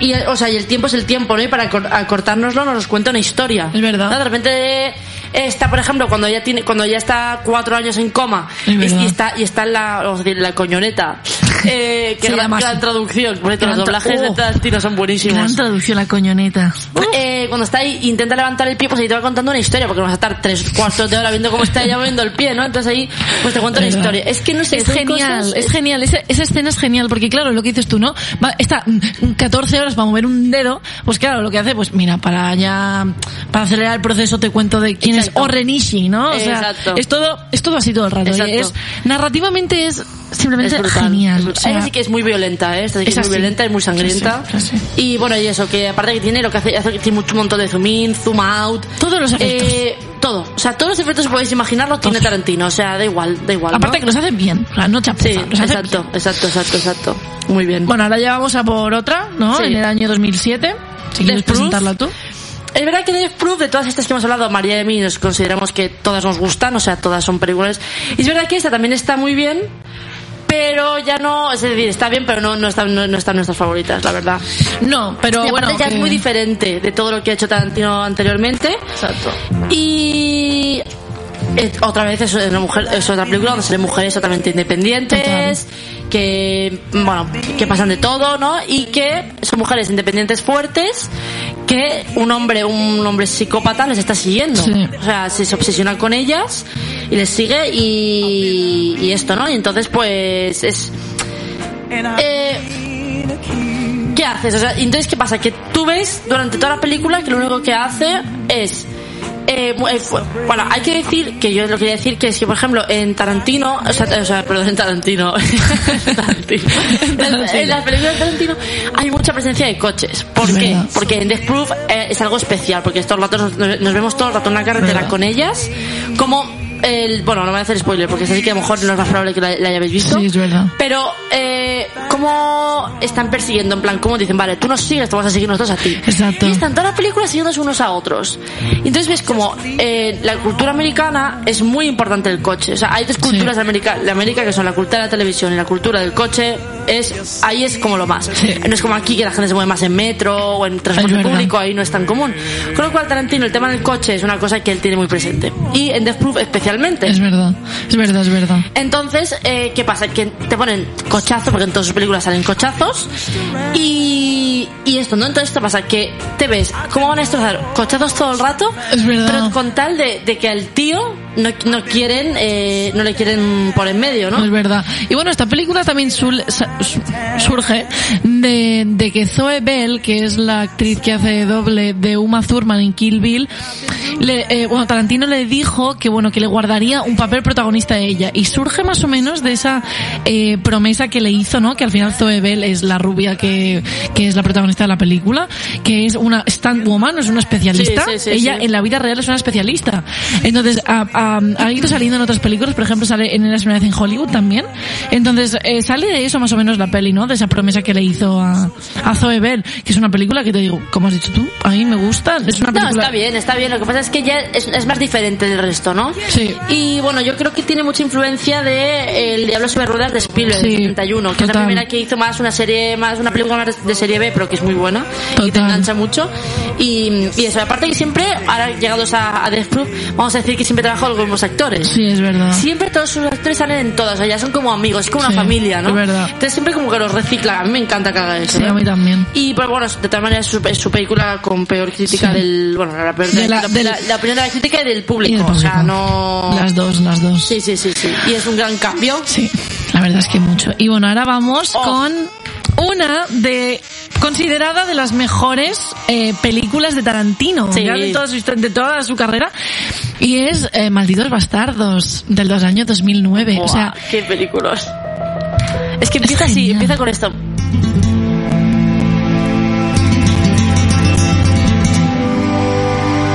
y, o sea, y el tiempo es el tiempo, ¿no? Y para acor- acortárnoslo nos cuenta una historia. Es verdad. ¿no? De repente está, por ejemplo, cuando ya tiene, cuando ya está cuatro años en coma Es y, y está, y está en la, la coñoneta, eh, <laughs> que gran, gran traducción, por cierto, los doblajes de oh. Tarantino son buenísimos. Gran traducción, la coñoneta. Eh, cuando está ahí intenta levantar el pie, pues ahí te va contando una historia, porque vas a estar tres cuartos de hora viendo cómo está ella moviendo el pie, ¿no? Entonces ahí, pues te cuento una Verdad. historia. Es que no sé, Es genial, cosas- es genial. Esa, esa escena es genial porque, claro, lo que dices tú, ¿no? Va, está mm, 14 horas para mover un dedo. Pues claro, lo que hace, pues mira, para ya, para acelerar el proceso te cuento de quién Exacto. es Orenishi, ¿no? O sea, Exacto. es todo, es todo así todo el rato. Es, narrativamente es simplemente Es brutal. genial. es. O sea, sí que es muy violenta, ¿eh? Esta sí que Es muy violenta, es muy sangrienta. Sí, sí. Y bueno, y eso, que aparte que tiene lo que hace, hace que tiene mucho un montón de zoom in, zoom out. Todos los efectos. Eh, todo. O sea, todos los efectos que podéis imaginar los tiene Tarantino. O sea, da igual, da igual. aparte ¿no? que los hacen bien, o sea, no chapuza, Sí, exacto, bien. exacto, exacto, exacto. Muy bien. Bueno, ahora ya vamos a por otra, ¿no? En el año 2007. Si quieres presentarla tú. Es verdad que Death Proof, de todas estas que hemos hablado, María y mí nos consideramos que todas nos gustan, o sea, todas son películas. Y es verdad que esta también está muy bien, pero ya no, es decir, está bien, pero no, no, está, no, no están nuestras favoritas, la verdad. No, pero y aparte bueno. ya que- es muy diferente de todo lo que ha hecho Tarantino anteriormente. Exacto. Y otra vez es una mujer, es otra película donde salen mujeres totalmente independientes, que bueno, que pasan de todo, ¿no? Y que son mujeres independientes fuertes que un hombre, un hombre psicópata les está siguiendo. Sí. O sea, se, se obsesiona con ellas y les sigue y, y esto, ¿no? Y entonces pues es eh, ¿Qué haces? O sea, entonces, ¿qué pasa? Que tú ves durante toda la película que lo único que hace es. Eh, eh, bueno, hay que decir que yo lo quería decir que que, por ejemplo, en Tarantino, o sea, o sea perdón, en Tarantino, <laughs> Tarantino. En, las películas de Tarantino hay mucha presencia de coches. ¿Por qué? verdad. Porque en Death Proof eh, es algo especial, porque estos ratos nos, nos vemos todo el rato en una carretera Verdad. con ellas, como el, bueno, no voy a hacer spoiler, porque es así que a lo mejor no es más probable que la, la hayáis visto. Sí, es verdad. Pero, eh, ¿cómo están persiguiendo? En plan, ¿cómo dicen, vale, tú nos sigues, te vas a seguir nosotros a ti? Exacto. Y están todas las películas siguiéndose unos a otros. Y entonces ves como eh, la cultura americana es muy importante el coche. O sea, hay dos culturas de, América, de América que son la cultura de la televisión y la cultura del coche. Es, ahí es como lo más. Sí. No es como aquí que la gente se mueve más en metro o en transporte público, ahí no es tan común. Con lo cual, Tarantino, el tema del coche es una cosa que él tiene muy presente. Y en Death Proof especialmente. Es verdad, es verdad, es verdad. Entonces, eh, ¿qué pasa? Que te ponen cochazos, porque en todas sus películas salen cochazos. Y, y esto, ¿no? Entonces, ¿qué pasa? Que te ves cómo van a destrozar cochazos todo el rato. Es verdad. Pero con tal de, de que al tío no, no quieren, eh, no le quieren por en medio, ¿no? Es verdad. Y bueno, esta película también sul- sa- su- surge de, de que Zoe Bell, que es la actriz que hace doble de Uma Thurman en Kill Bill, le, eh, bueno, Tarantino le dijo que bueno, que le guardaría un papel protagonista a ella. Y surge más o menos de esa eh, promesa que le hizo, ¿no? Que al final Zoe Bell es la rubia que, que es la protagonista de la película, que es una stunt woman, es una especialista. Sí, sí, sí, ella en la vida real es una especialista. Entonces, ha, ha- ha ido saliendo en otras películas, por ejemplo, sale en una vez en Hollywood también. Entonces, eh, sale de eso más o menos la peli, ¿no? De esa promesa que le hizo a, a Zoe Bell, que es una película que te digo, como has dicho tú, a mí me gusta. Es una No, película... está bien, está bien. Lo que pasa es que ya es, es más diferente del resto, ¿no? Sí. Y bueno, yo creo que tiene mucha influencia de El Diablo sobre Ruedas de Spielberg, Sí, del 71, que es la total. primera que hizo más una serie, más una película más de serie B, pero que es muy buena y te Total. engancha mucho. Y, y eso, aparte que siempre, ahora llegados a, a Death Proof, vamos a decir que siempre trabajó los actores. Sí, es verdad. Siempre todos sus actores salen en todas, o sea, ya son como amigos, es como Sí, una familia, ¿no? es verdad. Entonces siempre como que los recicla, a mí me encanta que haga eso. Sí, ¿no? a mí también. Y pues bueno, de todas maneras es su, es su película con peor crítica Sí. del, bueno, la, peor De la- la- del- la- la opinión de la crítica y del Y público, o sea, no... Las dos, las dos. Sí, sí, sí, sí. Y es un gran cambio. Sí, la verdad es que mucho. Y bueno, ahora vamos Oh. con una de considerada de las mejores eh, películas de Tarantino Sí. de, toda su, histo- de toda su carrera y es eh, Malditos Bastardos del dos año 2009 o Buah, sea qué películas. Es que empieza así, genial. empieza con esto.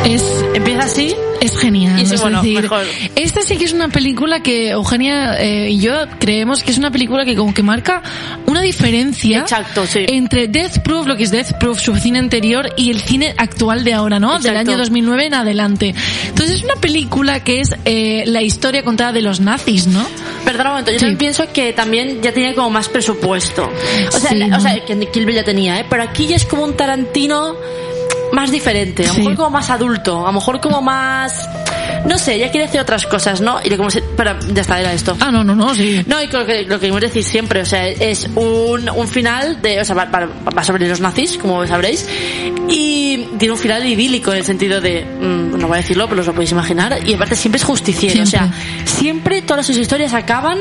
es empieza así. Es genial. Y sí, es bueno, decir, mejor. esta sí que es una película que Eugenia eh, y yo creemos que es una película que como que marca una diferencia Exacto, sí. entre Death Proof, lo que es Death Proof, su cine anterior, y el cine actual de ahora, ¿no? Del año 2009 en adelante. Entonces es una película que es eh, la historia contada de los nazis, ¿no? Perdona un momento, yo Sí. también pienso que también ya tenía como más presupuesto. O sea, o sea que Kill Bill ya tenía, ¿eh? Pero aquí ya es como un Tarantino más diferente, a lo Sí. mejor como más adulto, a lo mejor como más... No sé, ya quiere hacer otras cosas, ¿no? Y como se... Pero ya está, era esto. Ah, no, no, no, sí. No, y lo que, lo que queremos decir siempre, o sea, es un, un final de, o sea, va, va- va sobre los nazis, como sabréis, y tiene un final idílico en el sentido de, mm, no voy a decirlo, pero os lo podéis imaginar, y aparte siempre es justiciero, Siempre. o sea, siempre todas sus historias acaban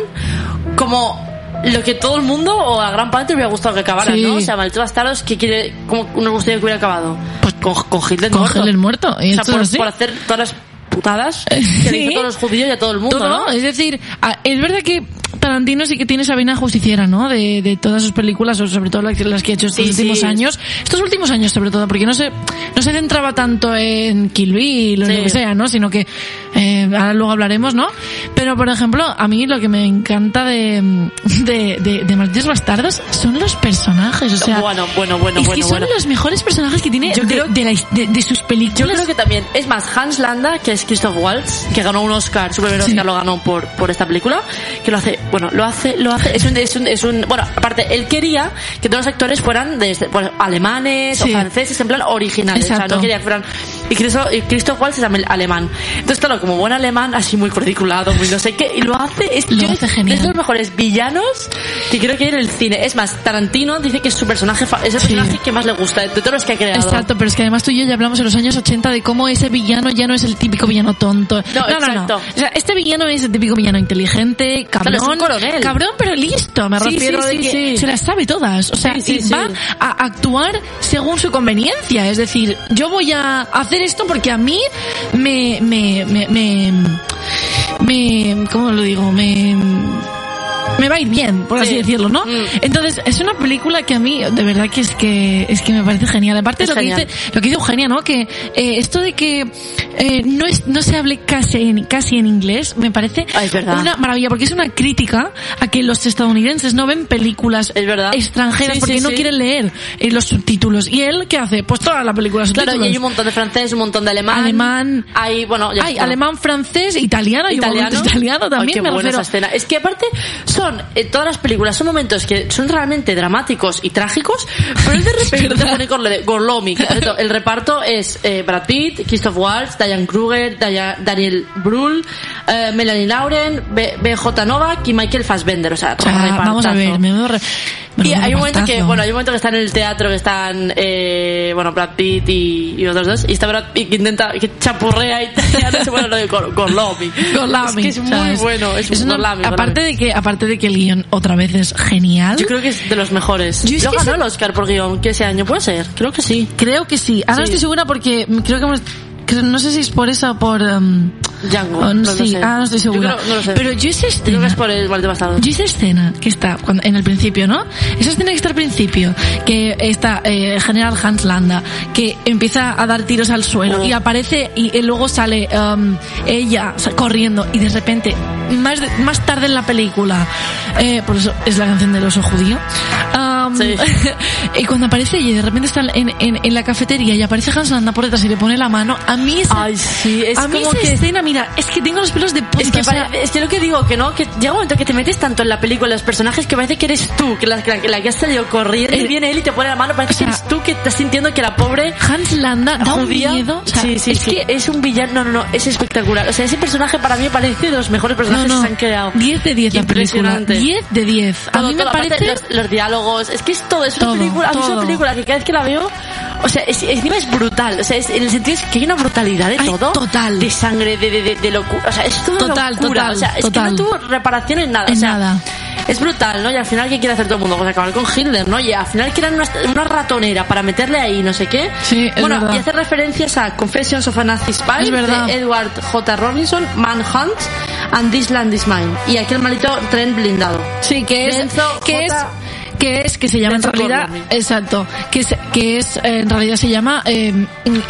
como lo que todo el mundo o a gran parte hubiera gustado que acabaran, Sí. ¿no? O sea, Malditos Bastardos, que quiere, como nos gustaría que hubiera acabado? Pues con, con Hitler con muerto. Hitler muerto, O sea, por, por hacer todas las putadas <laughs> que Sí. le hizo a todos los judíos y a todo el mundo, Todo, ¿no? Es decir, es verdad que Tarantino sí que tiene esa vena justiciera, ¿no? De, de todas sus películas, o sobre todo las que, ha hecho estos Sí, últimos sí. años. Estos últimos años, sobre todo, porque no se, no se centraba tanto en Kill Bill o Sí. lo que sea, ¿no? Sino que, eh, ahora luego hablaremos, ¿no? Pero, por ejemplo, a mí lo que me encanta de, de, de, de Malditos Bastardos son los personajes, o sea. bueno, bueno, bueno, es bueno, que son bueno. los mejores personajes que tiene Yo de, creo- de, la de- sus películas. Yo creo que también, es más, Hans Landa, que es Christoph Waltz, que ganó un Oscar, su primer. Oscar lo ganó por, por esta película, que lo hace, bueno, lo hace, lo hace, es un, es un, es un- bueno, aparte, él quería que todos los actores fueran de, este- bueno, alemanes o franceses, en plan originales, o sea, Exacto. no quería que fueran, y Christoph, y Christoph Waltz es ale- alemán. Entonces, claro, como buen alemán, así muy cuadriculado, muy no sé qué, y lo hace, es, Lo hace genial. es de los mejores villanos que creo que hay en el cine. Es más, Tarantino dice que es su personaje, es el Sí. personaje que más le gusta, de todos los que ha creado. Exacto, pero es que además tú y yo ya hablamos en los años 80 de cómo ese villano ya no es el típico villano tonto. No, no, no. exacto. O sea, este villano es el típico villano inteligente, cabrón. Claro, es un coronel. Cabrón, pero listo, me Sí, refiero sí, de sí, que se las sabe todas. O sea, va a actuar según su conveniencia. Es decir, yo voy a hacer esto porque a mí me, me, me, me, me ¿cómo lo digo? Me, me va a ir bien, por así Sí. decirlo, ¿no? Mm. Entonces, es una película que a mí, de verdad que es que, es que me parece genial. Aparte, Es lo que, genial. dice, lo que dice Eugenia, ¿no? Que eh, esto de que eh, no, es, no se hable casi en, casi en inglés, me parece Ah, es verdad. una maravilla, porque es una crítica a que los estadounidenses no ven películas Es verdad. extranjeras Sí, porque sí, no quieren leer eh, los subtítulos. ¿Y él qué hace? Pues toda la película Claro, subtítulos. y hay un montón de francés, un montón de alemán. Alemán. Hay, bueno, ya Hay está. alemán, francés, italiano, momento italiano también, Ay, qué me buena refiero. esa escena. Es que aparte son, eh, todas las películas son momentos que son realmente dramáticos y trágicos, pero él de <laughs> repente te pone con Gorlomi, el reparto es eh, Brad Pitt, Christoph Waltz, Diane Kruger, Daya- Daniel Brühl, eh, Melanie Lauren, BJ Novak y Michael Fassbender, o sea, vamos a ver, Y hay un momento que, bueno, hay un momento que están en el teatro, que están, eh, bueno, Brad Pitt y, y otros dos, y está Brad Pitt que intenta, que chapurrea y <laughs> tal, y se pone lo de Gor- Gorlomi. Gorlami, Es que es muy ¿sabes? bueno, es, un una- Gorlami, aparte Gorlami. de que aparte de que el guion otra vez es genial Yo creo que es de los mejores. Yo es Lo ganó el Oscar por guion, que ese año puede ser, creo que sí. creo que sí ahora no Sí. estoy segura porque creo que hemos- creo- no sé si es por eso o por um, Django, no, no sí sé. ah no estoy Yo segura creo- no lo sé. pero yo esa Creo escena que es por el Maldito Bastardo. Yo esa escena que está cuando, en el principio, ¿no? Esa escena que está al principio, que está eh, general Hans Landa, que empieza a dar tiros al suelo Oh. y aparece y, y luego sale um, ella corriendo y de repente, más, de- más tarde en la película, eh, por eso es la canción del oso judío, um, Sí. y <laughs> cuando aparece y de repente está en, en, en la cafetería y aparece Hans Landa por detrás y le pone la mano, a mí esa, Ay, sí, es a mí como esa que... escena, mira, es que tengo los pelos de punta. Es que, o sea, es que lo que digo, que no, que llega un momento que te metes tanto en la película, en los personajes, que parece que eres tú, que la, que la, que has salido corriendo y Eh, viene él y te pone la mano, parece o sea, que eres tú que estás sintiendo que la pobre Hans Landa da un miedo. o sea, sí, sí, es que es un villano, no, no, no, es espectacular. O sea, ese personaje para mí parece de los mejores personajes no, no, que se han creado. 10 de 10 la película. Impresionante. 10 de 10. A Todo, mí me todo, parece los, los diálogos, es que es todo, es una Todo, película, a mí es todo. una película que cada vez que la veo, o sea, es, encima es brutal, o sea, es, en el sentido es que hay una brutalidad de Ay, todo, total. de sangre, de, de, de, de locura, o sea, es toda Total, locura, total, o sea, es total. que no tuvo reparación en nada, En o sea, nada. es brutal, ¿no? Y al final, ¿qué quiere hacer todo el mundo? Pues acabar con Hitler, ¿no? Y al final quieren una, una ratonera para meterle ahí, no sé qué. Sí, es bueno, verdad. y hacer referencias a Confessions of a Nazi Spy de Edward J. Robinson, Manhunt, and This Land is Mine. Y aquel maldito tren blindado. Sí, que es, que J. que es que se llama en realidad, exacto, que es, que es en realidad se llama eh,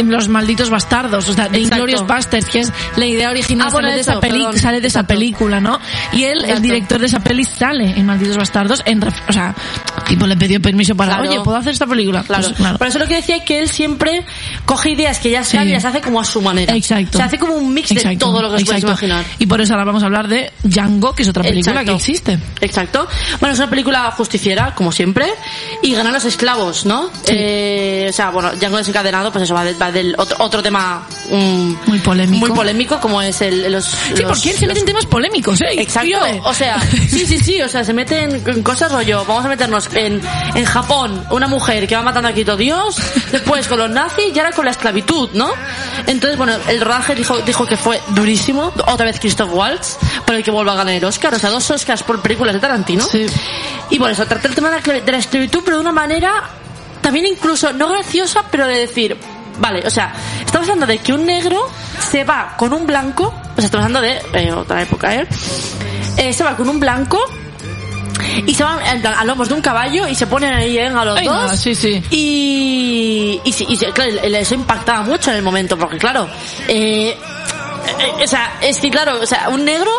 Los malditos bastardos, o sea, Exacto. Inglorious Bastards, que es la idea original Ah, bueno, sale, de eso, esa peli- perdón. sale de esa Exacto. película, ¿no? Y él, el Exacto. director de esa peli sale en Malditos Bastardos, en, o sea, tipo le pidió permiso para, Claro. oye, ¿puedo hacer esta película? Claro. Pues, claro. Por eso lo que decía que él siempre coge ideas que ya están Sí. y las hace como a su manera. Exacto. Se hace como un mix de Exacto, todo lo que os podéis imaginar. Y por eso ahora vamos a hablar de Django, que es otra película que existe. Exacto. Bueno, es una película justiciera, como siempre, y ganan los esclavos, ¿no? Sí. Eh, o sea, bueno, Django desencadenado, pues eso va, de- va del otro, otro tema mm, Muy polémico. muy polémico, como es el, los... Sí, los- porque él se mete en temas polémicos, ¿eh? Exacto, o sea, sí, sí, sí, o sea, se meten en cosas rollo, vamos a meternos en, en Japón, una mujer que va matando a Quito Dios, después con los nazis y ahora con la esclavitud, ¿no? Entonces, bueno, el rodaje dijo, dijo que fue durísimo, otra vez Christoph Waltz, por el que vuelva a ganar el Oscar, o sea, dos Oscars por películas de Tarantino. Sí. Y bueno, eso, trata el tema de la, esclav- de la esclavitud, pero de una manera también incluso, no graciosa, pero de decir, vale, o sea, estamos hablando de que un negro se va con un blanco, o sea, estamos hablando de eh, otra época, ¿eh? Eh, Se va con un blanco y se van a lomos de un caballo y se ponen ahí ¿eh? a los Venga, dos. sí, sí. Y, y, sí, y sí, claro, eso impactaba mucho en el momento, porque claro, eh, eh, o sea, es que claro, o sea, un negro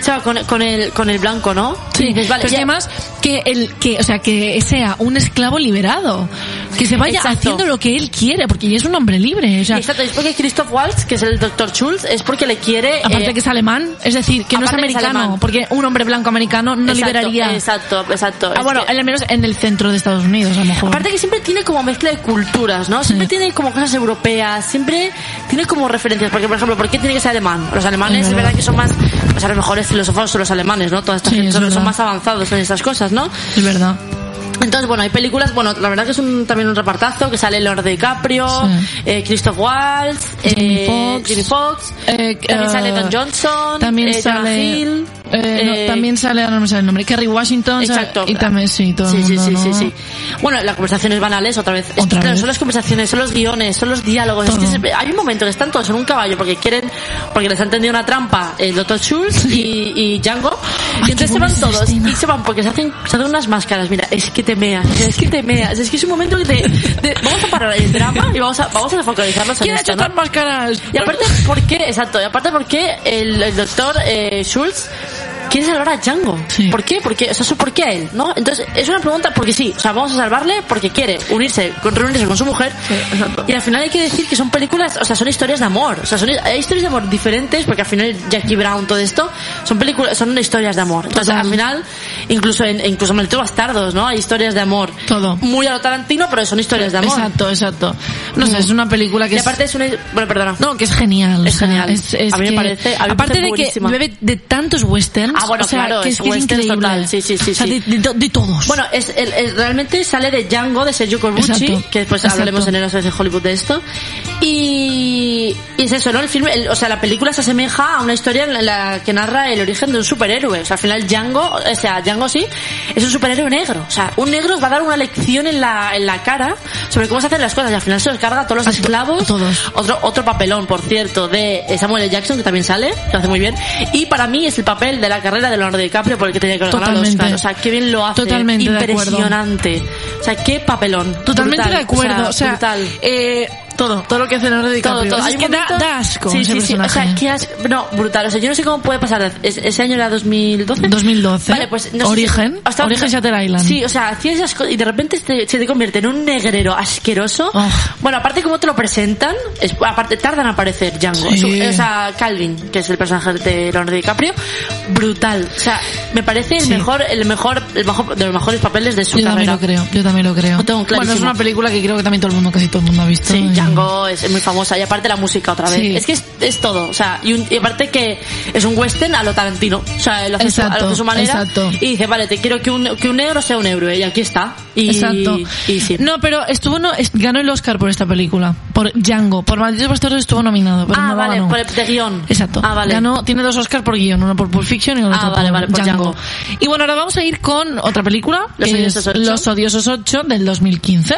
se va con, con el, con el blanco, ¿no? Sí, Y dices, vale, pero ya- además que el que, o sea, que sea un esclavo liberado, que se vaya Exacto. haciendo lo que él quiere, porque ya es un hombre libre, o sea, Exacto, es porque Christoph Waltz, que es el doctor Schultz, es porque le quiere... aparte eh, que es alemán, es decir, que no es es americano, alemán. porque un hombre blanco americano no exacto, liberaría. Exacto, exacto. Ah, Es bueno, que- al menos en el centro de Estados Unidos, a lo mejor. Aparte que siempre tiene como mezcla de culturas, ¿no? Siempre Sí. tiene como cosas europeas, siempre tiene como referencias. Porque, por ejemplo, ¿por qué tiene que ser alemán? Los alemanes Es es verdad. verdad que son más, o sea, los mejores filósofos son los alemanes, ¿no? Toda esta Sí, gente es son, son verdad. más avanzados en estas cosas, ¿no? es verdad. Entonces, bueno, hay películas, bueno, la verdad que es un, también un repartazo, que sale Leonardo DiCaprio, Sí. eh, Christoph Waltz, Jamie eh. Jimmy Fox, Eh, también eh, sale Don Johnson, También eh, sale. Hill, eh, no, eh, también sale, no me sale el nombre, Kerry Washington. Exacto. Y también, sí, todo sí, el mundo, sí, sí, ¿no? sí, sí. Bueno, las conversaciones banales, otra vez. Otra claro, vez. son las conversaciones, son los guiones, son los diálogos. Es que hay un momento que están todos en un caballo porque quieren, porque les han tendido una trampa el Dr. Schultz y, y Django. Ay, y entonces se van todos y se van porque se hacen, se hacen unas máscaras. Mira, es que te meas, es que te meas. Es que es un momento que te, te- vamos a parar el drama y vamos a, vamos a focalizarnos en ¿Quién ha esto, hecho ¿no? estas máscaras? Y aparte, ¿por qué? Exacto. Y aparte, ¿por qué el, el doctor eh, Schultz quiere salvar a Django? Sí. ¿Por qué? Porque, o sea, eso, ¿por qué a él? ¿No? Entonces, es una pregunta porque sí. O sea, vamos a salvarle porque quiere unirse, con, reunirse con su mujer. y al final hay que decir que son películas, o sea, son historias de amor. O sea, son hay historias de amor diferentes porque al final Jackie Brown, todo esto, son películas, son historias de amor. Entonces, Total. al final, incluso en, incluso en Malditos Bastardos, ¿no? Hay historias de amor. Todo. Muy a lo Tarantino, pero son historias de amor. Exacto, exacto. No sé, es una película que Y es... aparte es una, bueno, perdona. No, que es genial. Es o sea, genial. es- es A mí me que- parece- a mí aparte parece de que buenísima. bebe de tantos westerns. Ah, bueno, o sea, claro, que es es, westerns increíble. total. Sí, sí, sí, O sea, sí. de, de- de todos. Bueno, es, el, el- realmente sale de Django, de Sergio Corbucci, Exacto, que después exacto. hablaremos en Eras de Hollywood de esto. Y, y es eso, ¿no? El filme, el- o sea, la película se asemeja a una historia en la que narra el origen de un superhéroe. O sea, al final Django, o sea, Django sí, es un superhéroe negro. O sea, un negro os va a dar una lección en la, en la cara sobre cómo se hacen las cosas y al final se los carga a todos los A to- esclavos. todos. Otro, otro papelón, por cierto, de Samuel L. Jackson, que también sale, que lo hace muy bien. Y para mí es el papel de la carrera de Leonardo DiCaprio por el que tenía que ganar. Oscar. O sea, qué bien lo hace. Totalmente de. Impresionante. O sea, qué papelón. Totalmente Brutal. de acuerdo. O sea, brutal. eh, todo, todo lo que hace Leonardo Todo, DiCaprio. todo. O sea, Hay es que da, da asco Sí, ese sí, sí. O personaje. sea, qué asco. No, brutal. O sea, yo no sé cómo puede pasar. de- ¿Es- ¿Ese año era 2012? 2012. Vale, pues no sé Origen. si- hasta- Origen Shutter Island. Sí, o sea, hacía esas cosas y de repente te- se te convierte en un negrero asqueroso. Oh. Bueno, aparte cómo te lo presentan, es- aparte tardan en aparecer Django. Sí. O sea, Calvin, que es el personaje de Leonardo DiCaprio, brutal. O sea, me parece el mejor, el mejor, el mejor de los mejores papeles de su Yo también carrera. lo creo, yo también lo creo. Lo tengo bueno, es una película que creo que también todo el mundo, casi todo el mundo ha visto. Sí, Y- Django es, muy famosa y aparte la música otra vez. Sí. Es que es, es todo, o sea, y, un- y aparte que es un western a lo Tarantino, o sea, lo hace, su- Exacto, lo hace su manera exacto. y dice, vale, te quiero que un, que un negro sea un héroe y aquí está. Y, Exacto. Y sí. No, pero estuvo no, ganó el Oscar por esta película, por Django, por Malditos Bastardos estuvo nominado, pero ah, no vale, ganó. por el de guion. Exacto. Ah, vale. Ganó, tiene dos Oscars por guion, uno por Pulp Fiction y otro Ah, vale, por, vale, por Django. Django. Y bueno, ahora vamos a ir con otra película, Los que Odiosos es ocho. Los Odiosos 8 del 2015.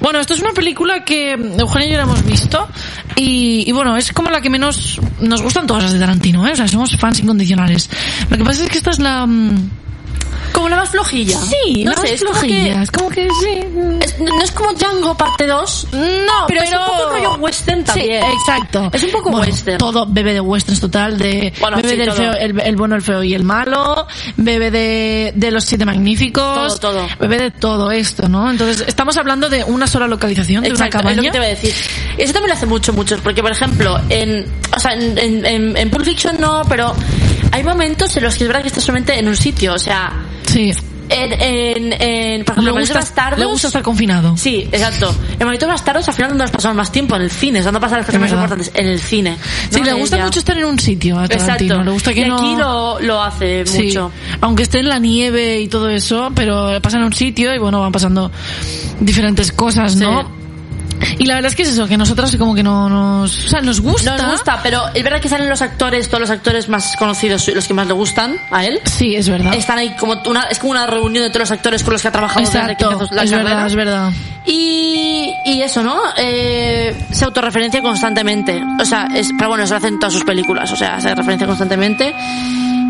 Bueno, esto es una película que Y hemos visto y bueno, es como la que menos nos gustan todas las de Tarantino, ¿eh? O sea, somos fans incondicionales. Lo que pasa es que esta es la... mm, como la más flojilla. Sí, no no sé, es es como que- flojilla, es como que sí. es- no es como Django parte 2, No, pero, es un poco rollo western también. Sí, exacto. Es un poco Bueno, western. Todo bebe de westerns total, de Bueno, bebe sí, del feo, el, el bueno, el feo y el malo, bebe de, de los siete magníficos, Todo, todo. bebe de todo esto, ¿no? Entonces, estamos hablando de una sola localización, de Exacto, una es lo cabaña. que te voy a decir. Eso también lo hace mucho, muchos, porque por ejemplo, en, o sea, en, en, en, en Pulp Fiction no, pero hay momentos en los que es verdad que estás solamente en un sitio, o sea, Sí. en, en, en por ejemplo, Le en gusta, Bastardos. le gusta estar confinado. Sí, exacto. En Malditos Bastardos al final donde nos pasamos más tiempo, en el cine, es donde pasan las cosas más importantes, en el cine. Sí, ¿no? le gusta ella. mucho estar en un sitio a Tarantino. Exacto. Le gusta que y no... aquí lo, lo hace Sí, mucho. aunque esté en la nieve y todo eso, pero pasan a un sitio y bueno, van pasando diferentes cosas, ¿no? Sí. Y la verdad es que es eso, que nosotros como que no nos... O sea, nos gusta. Nos gusta, pero es verdad que salen los actores, todos los actores más conocidos, los que más le gustan a él. Sí, es verdad. Están ahí como una, es como una reunión de todos los actores con los que ha trabajado desde que la es carrera. verdad, es verdad. Y, y eso, ¿no? Eh, se autorreferencia constantemente. O sea, es, pero bueno, eso lo hacen en todas sus películas. O sea, se referencia constantemente.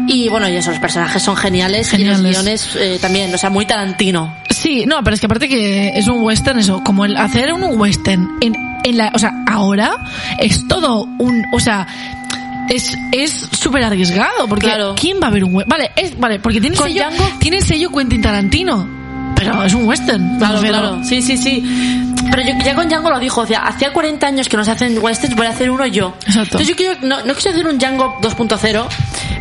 Y bueno, y eso, los personajes son geniales. Y Geniales. los guiones eh, también, o sea, muy Tarantino. Sí, no, pero es que aparte que es un western eso, como el hacer un western en, en la, o sea, ahora es todo un, o sea, es es súper arriesgado porque Claro. quién va a ver un western, vale, es vale, porque tiene Con sello, Django- tiene sello Quentin Tarantino, pero es un western, Claro, claro. Sí, sí, sí. Pero yo, ya con Django lo dijo, o sea, hacía 40 años que no se hacen westerns, voy a hacer uno yo. Exacto. Entonces yo quiero, no, no quise hacer un Django 2.0,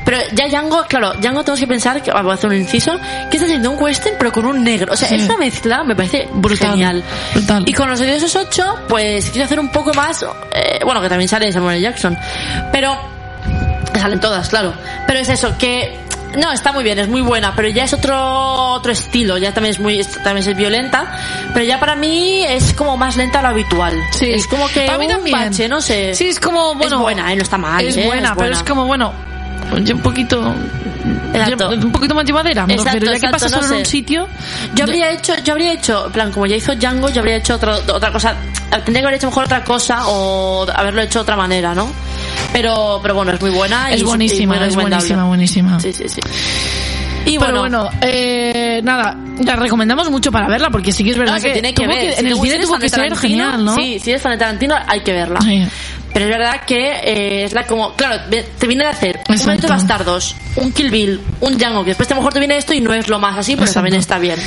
pero ya Django, claro, Django tenemos que pensar, que, voy a hacer un inciso, que está haciendo un western pero con un negro. O sea, Sí. esta mezcla me parece Brutal, genial. brutal. Y con los de esos 8, pues quise hacer un poco más, eh, bueno, que también sale Samuel. Jackson, pero salen todas, claro. Pero es eso, que no, está muy bien, es muy buena, pero ya es otro otro estilo, ya también es muy también es violenta, pero ya para mí es como más lenta a lo habitual. Sí. Es como que Para mí un también. bache, no sé. Sí, es como, bueno. es buena, eh, no está mal, Es eh, buena, pero es como, bueno, un poquito. Exacto. un poquito más llevadera, Exacto, refiero. Ya que exacto, pasa no solo en un sitio. Yo habría hecho, yo habría hecho, plan, como ya hizo Django, yo habría hecho otro, otra cosa. Tendría que haber hecho mejor otra cosa o haberlo hecho de otra manera, ¿no? Pero, pero bueno, es muy buena. y Es y buenísima, muy es buenísima, buenísima. Sí, sí, sí. Y Pero bueno, bueno, eh, nada, la recomendamos mucho para verla porque sí que es verdad no, que, tiene que ver. Si en el cine tuvo que ser genial, ¿no? Sí, si eres fan de Tarantino hay que verla. Sí. Pero es verdad que eh, es la como, claro, te viene de hacer un. Malditos Bastardos, un Kill Bill, un Django, que después a lo mejor te viene esto y no es lo más así, pero Exacto. también está bien.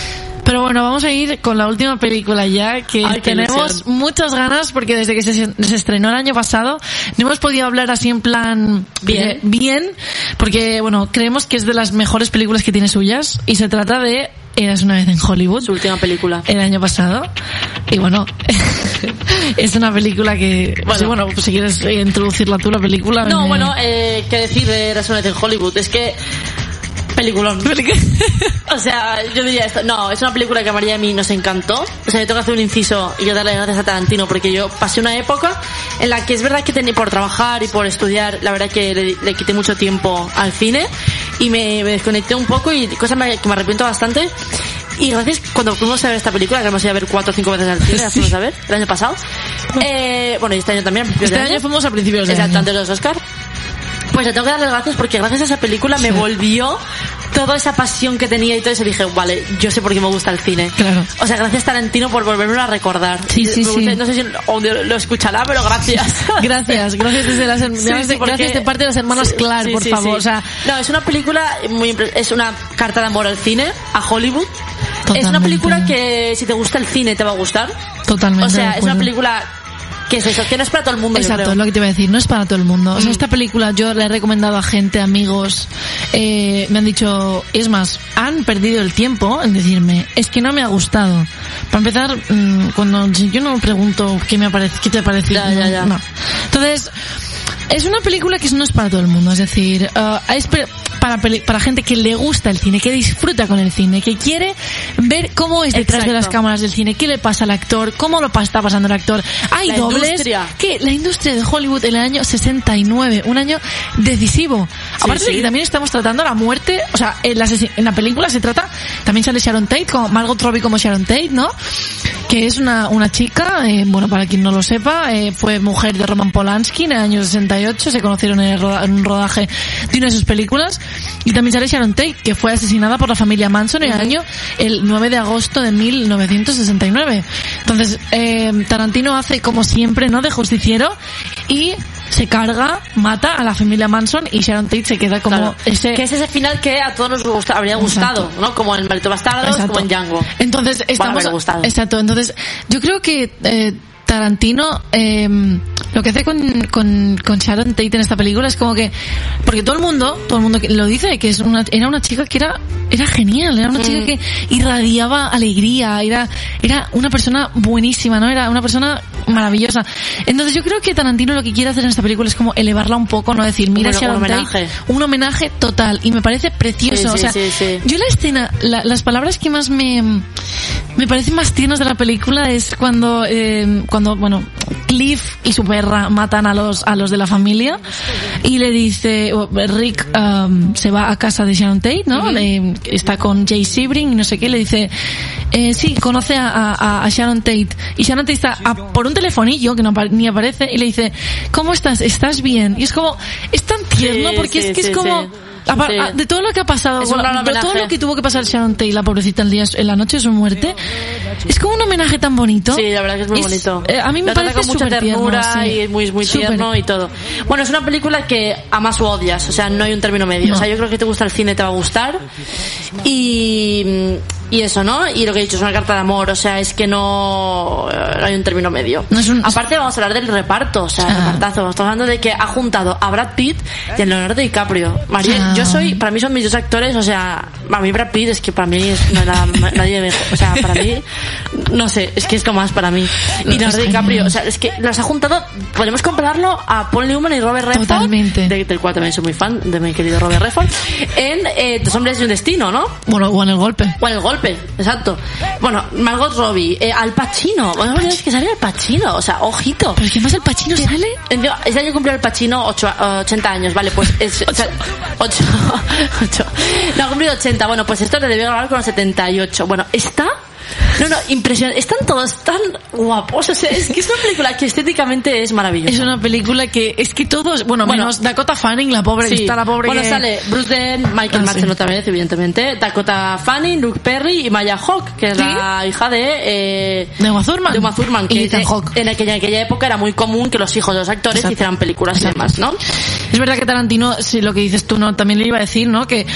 Pero bueno, vamos a ir con la última película ya, que Ay, tenemos muchas ganas porque desde que se, se estrenó el año pasado no hemos podido hablar así en plan Bien. eh, bien, porque bueno, creemos que es de las mejores películas que tiene suyas y se trata de Eras una vez en Hollywood. Su última película. el año pasado. Y bueno, <laughs> es una película que... Bueno. sí, bueno, pues si quieres introducirla tú, la película... No, me- bueno, eh, qué decir de Eras una vez en Hollywood, es que peliculón. <laughs> O sea, yo diría esto. No, es una película que a María y a mí nos encantó. O sea, yo tengo que hacer un inciso y yo darle las gracias a Tarantino porque yo pasé una época en la que es verdad que tenía por trabajar y por estudiar, la verdad que le, le quité mucho tiempo al cine y me, me desconecté un poco y cosa me- que me arrepiento bastante. Y gracias cuando fuimos a ver esta película, que hemos ido a ver cuatro o cinco veces al cine, la fuimos a ver el año pasado. <laughs> Eh, bueno, y este año también. Este de año fuimos a principios de Exacto, año. antes de los Oscar. Pues le tengo que dar las gracias porque gracias a esa película me volvió toda esa pasión que tenía y todo eso. Dije, vale, yo sé por qué me gusta el cine. Claro. O sea, gracias Tarantino por volverme a recordar. Sí, sí, Me sí. gusta- No sé si o lo escuchará, pero gracias. <laughs> Gracias, gracias desde las, Sí, gracias, sí, porque- gracias de parte de las hermanas Clark, sí, por favor. O sea, no, es una película muy es una carta de amor al cine, a Hollywood. Es una Totalmente. película que si te gusta el cine te va a gustar. totalmente. O sea, es una película que es eso, que no es para todo el mundo. Exacto, es lo que te iba a decir, no es para todo el mundo. O sea, Mm. esta película yo la he recomendado a gente, amigos, eh, me han dicho, es más, han perdido el tiempo en decirme, es que no me ha gustado. Para empezar, mm, cuando yo no pregunto qué me ha parecido, qué te ha parecido, Ya, ya, ya. no. Entonces, es una película que no es para todo el mundo, es decir, eh, es para, para gente que le gusta el cine, que disfruta con el cine, que quiere ver cómo es detrás de las cámaras del cine, qué le pasa al actor, cómo lo está pasando el actor. Hay La dobles industria. que la industria de Hollywood en el año 69, un año decisivo. Aparte de sí. que también estamos tratando la muerte, o sea, en la, en la película se trata, también sale Sharon Tate, como Margot Robbie como Sharon Tate, ¿no? Que es una, una chica, eh, bueno, para quien no lo sepa, eh, fue mujer de Roman Polanski en el año 68, se conocieron en, roda- en un rodaje de una de sus películas. Y también sale Sharon Tate, que fue asesinada por la familia Manson en el año el 9 de agosto de 1969. Entonces, eh, Tarantino hace como siempre, ¿no? De justiciero y se carga, mata a la familia Manson y Sharon Tate se queda como Claro. ese... Que es ese final que a todos nos gusta, habría gustado, Exacto. ¿no? Como en Maldito Bastardo, Exacto. como en Django. Entonces, estamos. gustado. Exacto. Entonces, yo creo que eh, Tarantino eh, lo que hace con, con, con Sharon Tate en esta película es como que. Porque todo el mundo, todo el mundo lo dice, que es una, era una chica que era, era genial, era una chica que irradiaba alegría, era, era una persona buenísima, ¿no? Era una persona maravillosa. Entonces, yo creo que Tarantino lo que quiere hacer en esta película es como elevarla un poco, ¿no? Decir, mira, Un- un Sharon homenaje. Tate, un homenaje total. Y me parece precioso. Sí, o sea, sí, sí. yo la escena, la- las palabras que más me, me parecen más tiernas de la película es cuando, eh, cuando, bueno, Cliff y su perra matan a los, a los de la familia y le dice, o, Rick um, se va a casa de Sharon Tate, ¿no? Le- está con Jay Sebring y no sé qué, le dice, eh, sí, conoce a, a- a Sharon Tate. Y Sharon Tate está a- por un telefonillo que no ni aparece y le dice, ¿cómo estás? ¿Estás bien? Y es como, es tan tierno Sí, porque sí, es que sí, es como, sí. apar- Sí. a- de todo lo que ha pasado, Es bueno, de todo lo que tuvo que pasar Sharon Tate, la pobrecita el día, en la noche de su muerte, es como un homenaje tan bonito. Sí, la verdad que es muy bonito. eh, a mí me trata parece con mucha ternura tierno, sí. y es muy, muy tierno y todo. Bueno, es una película que amas o odias, o sea, no hay un término medio. No. O sea, yo creo que te gusta el cine, te va a gustar. Y, y eso, ¿no? Y lo que he dicho es una carta de amor, o sea, es que no, no hay un término medio. No es un- Aparte vamos a hablar del reparto, o sea, Ah. repartazo. Estamos hablando de que ha juntado a Brad Pitt y a Leonardo DiCaprio. María, Ah. yo soy, para mí son mis dos actores, o sea, a mí Brad Pitt es que para mí es, no nada, nadie mejor. O sea, para mí, no sé, es que es lo más para mí. Y Leonardo DiCaprio, genial. o sea, es que los ha juntado, podemos compararlo a Paul Newman y Robert Redford. Totalmente. de- del cual también soy muy fan, de mi querido Robert Redford. En eh, Dos hombres y un destino, ¿no? Bueno, o en el golpe. O en el golpe, exacto. Bueno, Margot Robbie, eh, Al Pacino. Bueno, no olvidéis que sale Al Pacino, o sea, ojito. Pero es que más el Pachino sale. Encima, Este año cumplió el Pacino ocho- 80 años, vale, pues es... <laughs> o sea, <laughs> ocho- ocho. No, ha cumplido 80, bueno, pues esto le debió grabar con 78. Bueno, está... No, no, impresionante. Están todos tan guapos. O sea, es que es una película que estéticamente es maravillosa. Es una película que es que todos, bueno, Bueno. menos Dakota Fanning, la pobre, Sí. está la pobre bueno, que- sale Bruce Dern, Michael Ah, Madsen sí. otra vez, evidentemente, Dakota Fanning, Luke Perry y Maya Hawke, que es ¿Sí? la hija de... Eh, De Uma Thurman. de Uma Thurman, Y que Ethan de- Hawke. en, aquella, en aquella época era muy común que los hijos de los actores Exacto. hicieran películas y demás, ¿no? Es verdad que Tarantino, sí, lo que dices tú, no, también le iba a decir, ¿no? Que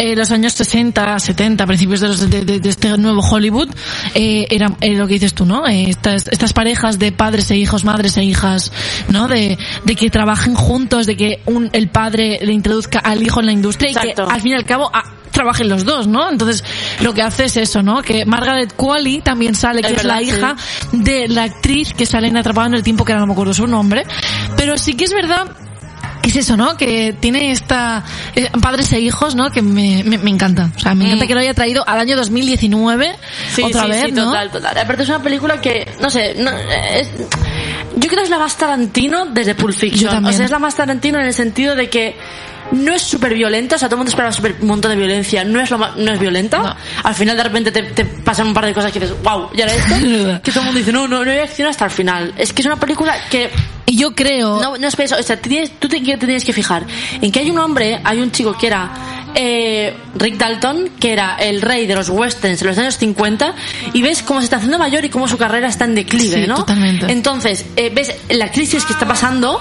eh, los años 60, 70, principios de, los, de, de- de este nuevo Hollywood, eh, era eh, lo que dices tú, ¿no? Eh, estas, estas parejas de padres e hijos, madres e hijas, ¿no? De, de que trabajen juntos, de que un, el padre le introduzca al hijo en la industria y que al fin y al cabo ah, trabajen los dos, ¿no? Entonces, lo que hace es eso, ¿no? Que Margaret Qualley también sale, que Es es, la sí. hija de la actriz que sale en Atrapada en el tiempo, que ahora no me acuerdo su nombre, pero sí que es verdad es eso, ¿no? Que tiene esta eh, padres e hijos, ¿no? Que me, me, me encanta. O sea, me encanta Mm. que lo haya traído al año 2019 Sí, otra sí, vez, sí, ¿no? total, total. Aparte es una película que, no sé, no, es, yo creo que es la más Tarantino desde Pulp Yo Fiction. también. O sea, es la más Tarantino en el sentido de que no es súper violenta, o sea, todo el mundo espera super- un montón de violencia, no es lo ma- no es violenta. No. Al final de repente te, te pasan un par de cosas que dices, wow, ya era Es esto. <laughs> que todo el mundo dice, no, no, no hay acción hasta el final. Es que es una película que Y yo creo... no, no es eso. O sea, tienes- tú te, te tienes que fijar en que hay un hombre, hay un chico que era eh, Rick Dalton, que era el rey de los westerns en los años 50, y ves cómo se está haciendo mayor y cómo su carrera está en declive, Sí, ¿no? totalmente. Entonces, eh, ves la crisis que está pasando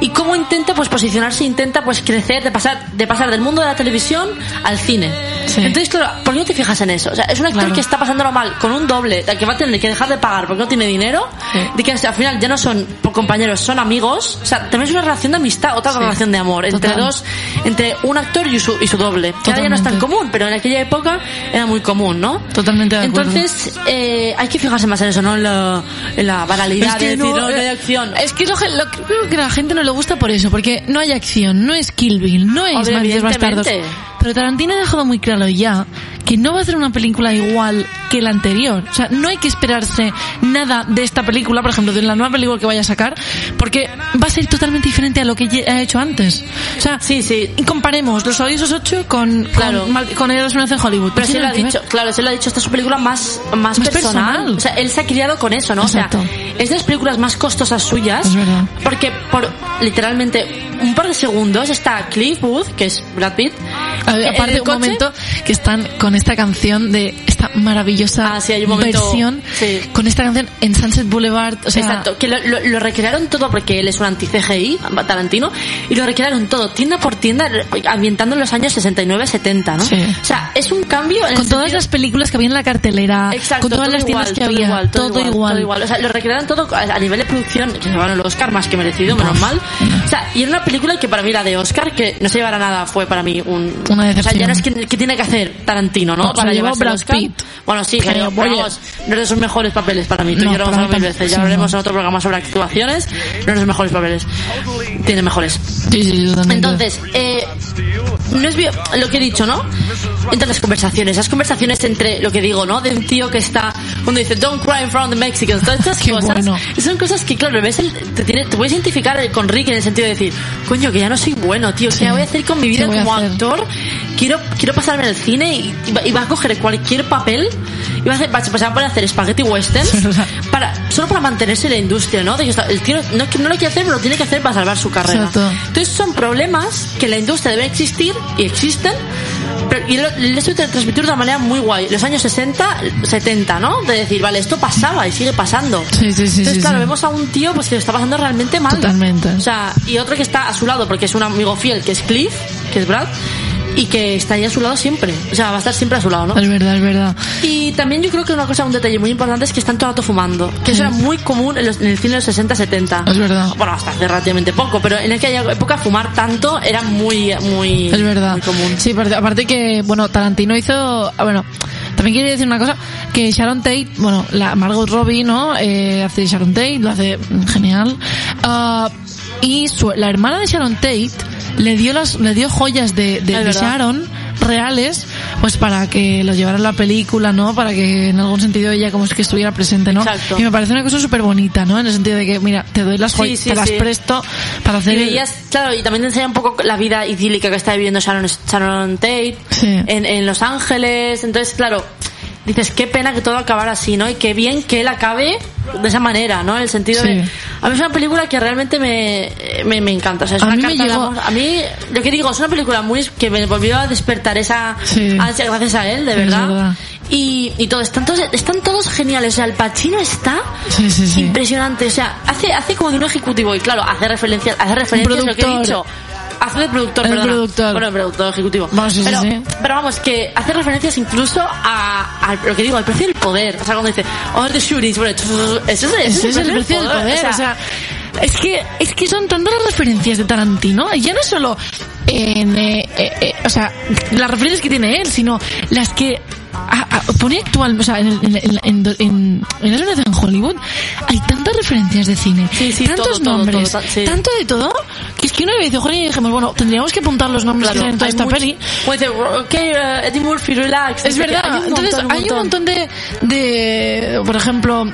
y cómo intenta pues posicionarse, intenta pues crecer, de pasar, de pasar del mundo de la televisión al cine. Sí. Entonces, claro, ¿por qué no te fijas en eso? O sea, es un actor Claro. que está pasándolo mal con un doble, que va a tener que dejar de pagar porque no tiene dinero, Sí. de que al final ya no son compañeros, son amigos. O sea, también es una relación de amistad, otra Sí. relación de amor entre Total. dos, entre un actor y su, y su doble. Que ahora ya no es tan Totalmente. común, pero en aquella época era muy común, ¿no? Totalmente de acuerdo. Entonces, eh, hay que fijarse más en eso, no en la, en la banalidad de decir, no, no hay eh, acción. Es que lo, que- lo que creo que la gente no le gusta por eso, porque no hay acción, no es Kill Bill, no es Malditos Bastardos. Pero Tarantino ha dejado muy claro ya que no va a hacer una película igual que la anterior. O sea, no hay que esperarse nada de esta película, por ejemplo, de la nueva película que vaya a sacar, porque va a ser totalmente diferente a lo que ha hecho antes. O sea, Sí, sí. y comparemos Los Odiosos 8 con, Claro. con, con vez en Hollywood. Pero No se lo ha dicho, claro, se lo ha dicho, esta es su película más, más, Más personal. personal. O sea, él se ha criado con eso, ¿no? Exacto. O sea, es de las películas más costosas suyas. Es verdad. Porque por literalmente un par de segundos está Cliff Booth, que es Brad Pitt, A ver, aparte, un momento que están con esta canción de esta maravillosa Ah, sí, momento- versión sí. con esta canción en Sunset Boulevard. O sea, Exacto, que lo, lo- lo recrearon todo porque él es un anti-CGI, Tarantino, y lo recrearon todo, tienda por tienda, ambientando en los años 69-70, ¿no? Sí. O sea, es un cambio en Con todas sentido- las películas que había en la cartelera, Exacto, con todas todo las tiendas igual, que todo había, igual, todo, igual. todo igual. O sea, lo recrearon todo a nivel de producción, que se llevaron el Oscar más que merecido, menos Uf, mal. O sea, y era una película que para mí la de Oscar, que no se llevara nada, fue para mí un... Una O sea, ya no es que, que tiene que hacer Tarantino, ¿no? No, para llevarse Brad Oscar. Pitt. Bueno, sí, Que, que, oye, vamos, no es de sus mejores papeles para mí. Y No, yo lo hemos mil veces. Ya hablaremos en otro programa sobre actuaciones. No es de sus mejores papeles. Tiene mejores. Sí, sí. Entonces, eh, no es lo que he dicho, ¿no? Entre las conversaciones, esas conversaciones entre lo que digo, ¿no? De un tío que está, cuando dice, don't cry in front of the Mexicans, todas estas <laughs> Qué cosas. bueno. Son cosas que, claro, ves el- te, tiene- te puedes identificar con Rick en el sentido de decir, coño, que ya no soy bueno, tío, ¿qué Sí. voy a hacer con mi ¿Qué vida como actor? Quiero, quiero pasarme al cine y, y va, a coger cualquier papel y va a hacer, va, va a poner a hacer spaghetti westerns <laughs> para, solo para mantenerse en la industria, ¿no? De el tío no, no lo quiere hacer, pero lo tiene que hacer para salvar su carrera. Exacto. Entonces son problemas que en la industria deben existir y existen, pero y lo, estoy transmitir de una manera muy guay. Los años 60, 70, ¿no? De decir, vale, esto pasaba y sigue pasando. Sí, sí, sí. Entonces, sí, claro, sí. vemos a un tío pues que lo está pasando realmente mal. Totalmente. O sea, y otro que está a su lado porque es un amigo fiel, que es Cliff, que es Brad, y que está ahí a su lado siempre. O sea, va a estar siempre a su lado, ¿no? Es verdad, es verdad. Y también yo creo que una cosa, un detalle muy importante es que están todo el rato fumando. Que eso era muy común en, los- en el cine de los 60-70. Es verdad. Bueno, hasta hace relativamente poco, pero en aquella época fumar tanto era muy, muy, Es verdad. muy común. Sí, aparte, que, bueno, Tarantino hizo, ah, bueno, también quería decir una cosa, que Sharon Tate, bueno, la Margot Robbie, ¿no? Eh, hace Sharon Tate, lo hace mm, genial. Ah, y su- la hermana de Sharon Tate le dio las, le dio joyas de, de. Sharon reales, pues para que lo llevara en la película, ¿no? Para que en algún sentido ella como es que estuviera presente, ¿no? Exacto. Y me parece una cosa súper bonita, ¿no? En el sentido de que, mira, te doy las joyas, sí, te las sí. presto para hacer... Y el- veías, claro, y también te enseña un poco la vida idílica que está viviendo Sharon, Sharon Tate en, en Los Ángeles. Entonces, claro, dices, qué pena que todo acabara así, ¿no? Y qué bien que él acabe de esa manera, ¿no? En el sentido Sí. de... A mí es una película que realmente me, me, me encanta. O sea, es A una mí carta llegó-. A mí, lo que digo, es una película muy... que me volvió a despertar esa Sí. ansia gracias a él, de verdad. verdad. Y, y todo, están todos, están todos geniales. O sea, el Pacino está impresionante. O sea, hace, hace como de un ejecutivo y claro, hace referencias, hace referencias a lo que he dicho. Hace de productor, El perdona. productor. Bueno, productor ejecutivo. Sí, pero, sí. pero vamos, que hace referencias incluso a, a lo que digo, al precio del poder. O sea, cuando dice, all the shootings, bueno, eso es, eso es el precio del poder, o sea, es que es que son tantas las referencias de Tarantino, y ya no solo en, eh, eh, eh, o sea, las referencias que tiene él, sino las que pone actual, o sea, en, en, en, en, Hollywood hay tantas referencias de cine, tantos nombres, tanto de todo, que es que una vez dijimos, bueno, tendríamos que apuntar los nombres que en toda esta peli. Pues ok, uh, Eddie Murphy, relax. Es verdad. Entonces, hay un montón de, de, por ejemplo,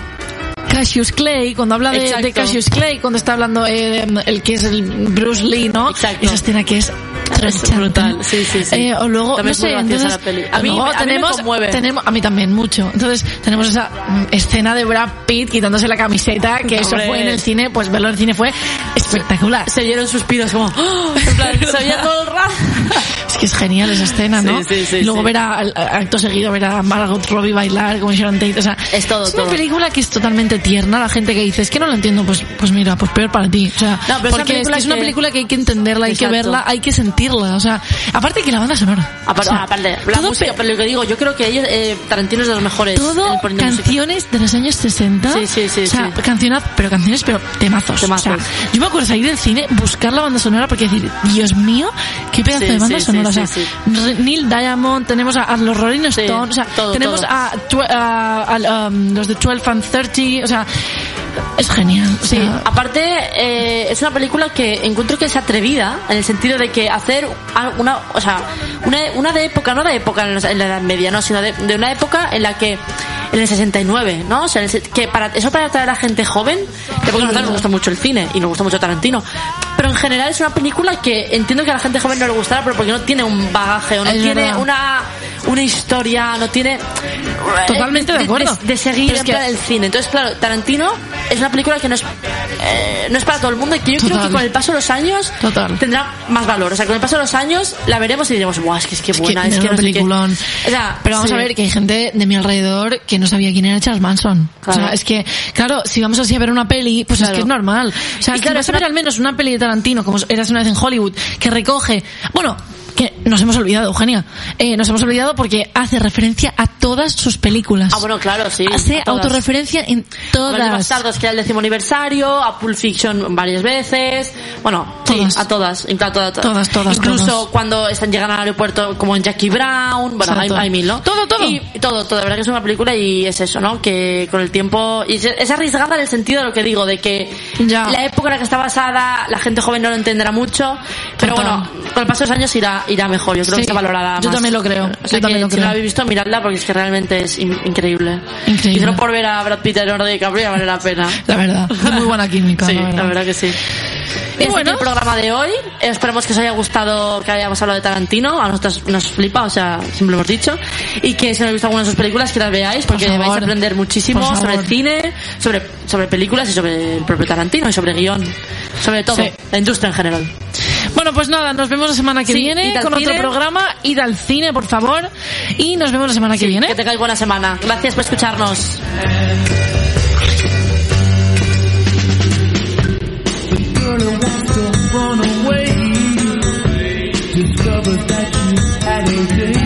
Cassius Clay, cuando habla de Cassius Clay, cuando está hablando eh, el que es el Bruce Lee, ¿no? Exacto. Esa escena que es Es brutal, sí, sí, sí. Eh, o luego, También no sé, entonces. A mí- luego a mí me tenemos, conmueve. tenemos, a mí también mucho. Entonces, tenemos esa mm, escena de Brad Pitt quitándose la camiseta, que eso fue en el cine, pues verlo en el cine fue espectacular. Se oyeron suspiros como, ¡oh! en plan, se oía todo el rato. <laughs> Es que es genial esa escena, ¿no? Sí, sí, sí, y luego ver a, acto seguido ver a Margot Robbie bailar como Sharon Tate, o sea, Es todo, es una todo. película que es totalmente tierna, la gente que dice, es que no lo entiendo, pues pues mira, pues peor para ti, o sea, No, pero porque es, que es una que- película que hay que entenderla, hay que Exacto. verla, hay que sentirla, o sea, aparte que la banda sonora. Aparte, o sea, aparte la música, pe- pero lo que digo, yo creo que ellos, eh, Tarantino es de los mejores. todo poniendo música. canciones de los años 60. Sí, sí, sí, O sea, sí. canciones, pero canciones, pero temazos. Temazos. O sea, yo me acuerdo salir del cine, buscar la banda sonora, porque decir, Dios mío, qué pedazo Sí, de banda sí, sonora. o sea, Neil Diamond, tenemos a, a los Rolling Stones, o sea, todo, tenemos todo. A, a- a- um, los de 12 and 30, o sea, es genial. Sí, aparte eh, es una película que encuentro que es atrevida en el sentido de que hacer una, o sea, una, una de época, no de época en la, la Edad Media, no, sino de, de una época en la que en el 69, ¿no? O sea, que para eso para atraer a gente joven, que porque nosotros nos gusta mucho el cine y nos gusta mucho Tarantino, pero en general es una película que entiendo que a la gente joven no le gustará, pero porque no tiene un bagaje o no Es tiene una una historia, no tiene Totalmente de acuerdo. de, seguir Pero es que- el cine. Entonces, claro, Tarantino es una película que no es eh, no es para todo el mundo y que yo creo Total. que con el paso de los años Total. tendrá más valor. O sea, con el paso de los años la veremos y diremos, "Buah, es que es que Es que buena, es que una no sé qué". peliculón. O sea, pero vamos sí. a ver que hay gente de mi alrededor que no sabía quién era Charles Manson. O sea, Claro. es que, claro, si vamos así a ver una peli, pues es Claro. que es normal. O sea, Y claro, es a ver una- al menos una peli de Como eras una vez en Hollywood, que recoge, bueno, que nos hemos olvidado, Eugenia, eh, nos hemos olvidado porque hace referencia a todas sus películas. Ah, bueno, claro, sí. Hace a autorreferencia en todas. Bastardos, que era el décimo aniversario, a Pulp Fiction varias veces, bueno, Todas. sí, a todas, plan, todas, Todas, todas, Incluso todas. cuando están llegando al aeropuerto, como en Jackie Brown, bueno, hay, hay mil, ¿no? Todo, todo. Y todo, todo, de verdad que es una película y es eso, ¿no? Que con el tiempo, y es arriesgada en el sentido de lo que digo, de que Ya. la época en la que está basada, la gente joven no lo entenderá mucho, pero Total. bueno, con el paso de los años irá, irá mejor, yo creo Sí, que se valorará yo más. también lo creo, O yo también lo si creo. no lo habéis visto, miradla porque es que realmente es in- increíble. Increíble. Y solo por ver a Brad Pitt a Leonardo DiCaprio ya vale la pena. La verdad, de muy buena química, <laughs> Sí, la verdad. la verdad que sí. Y bueno. bueno, el programa de hoy. Esperemos que os haya gustado que hayamos hablado de Tarantino. A nosotros nos flipa, o sea, siempre lo hemos dicho. Y que si no habéis visto alguna de sus películas, que las veáis, porque vais a aprender muchísimo sobre favor. cine, sobre, sobre películas y sobre el propio Tarantino y sobre guion. Sobre todo, Sí. la industria en general. Bueno, pues nada, nos vemos la semana que Sí, viene con otro cine. programa. Id al cine, por favor. Y nos vemos la semana que viene. Que tengáis buena semana. Gracias por escucharnos. that you had a day.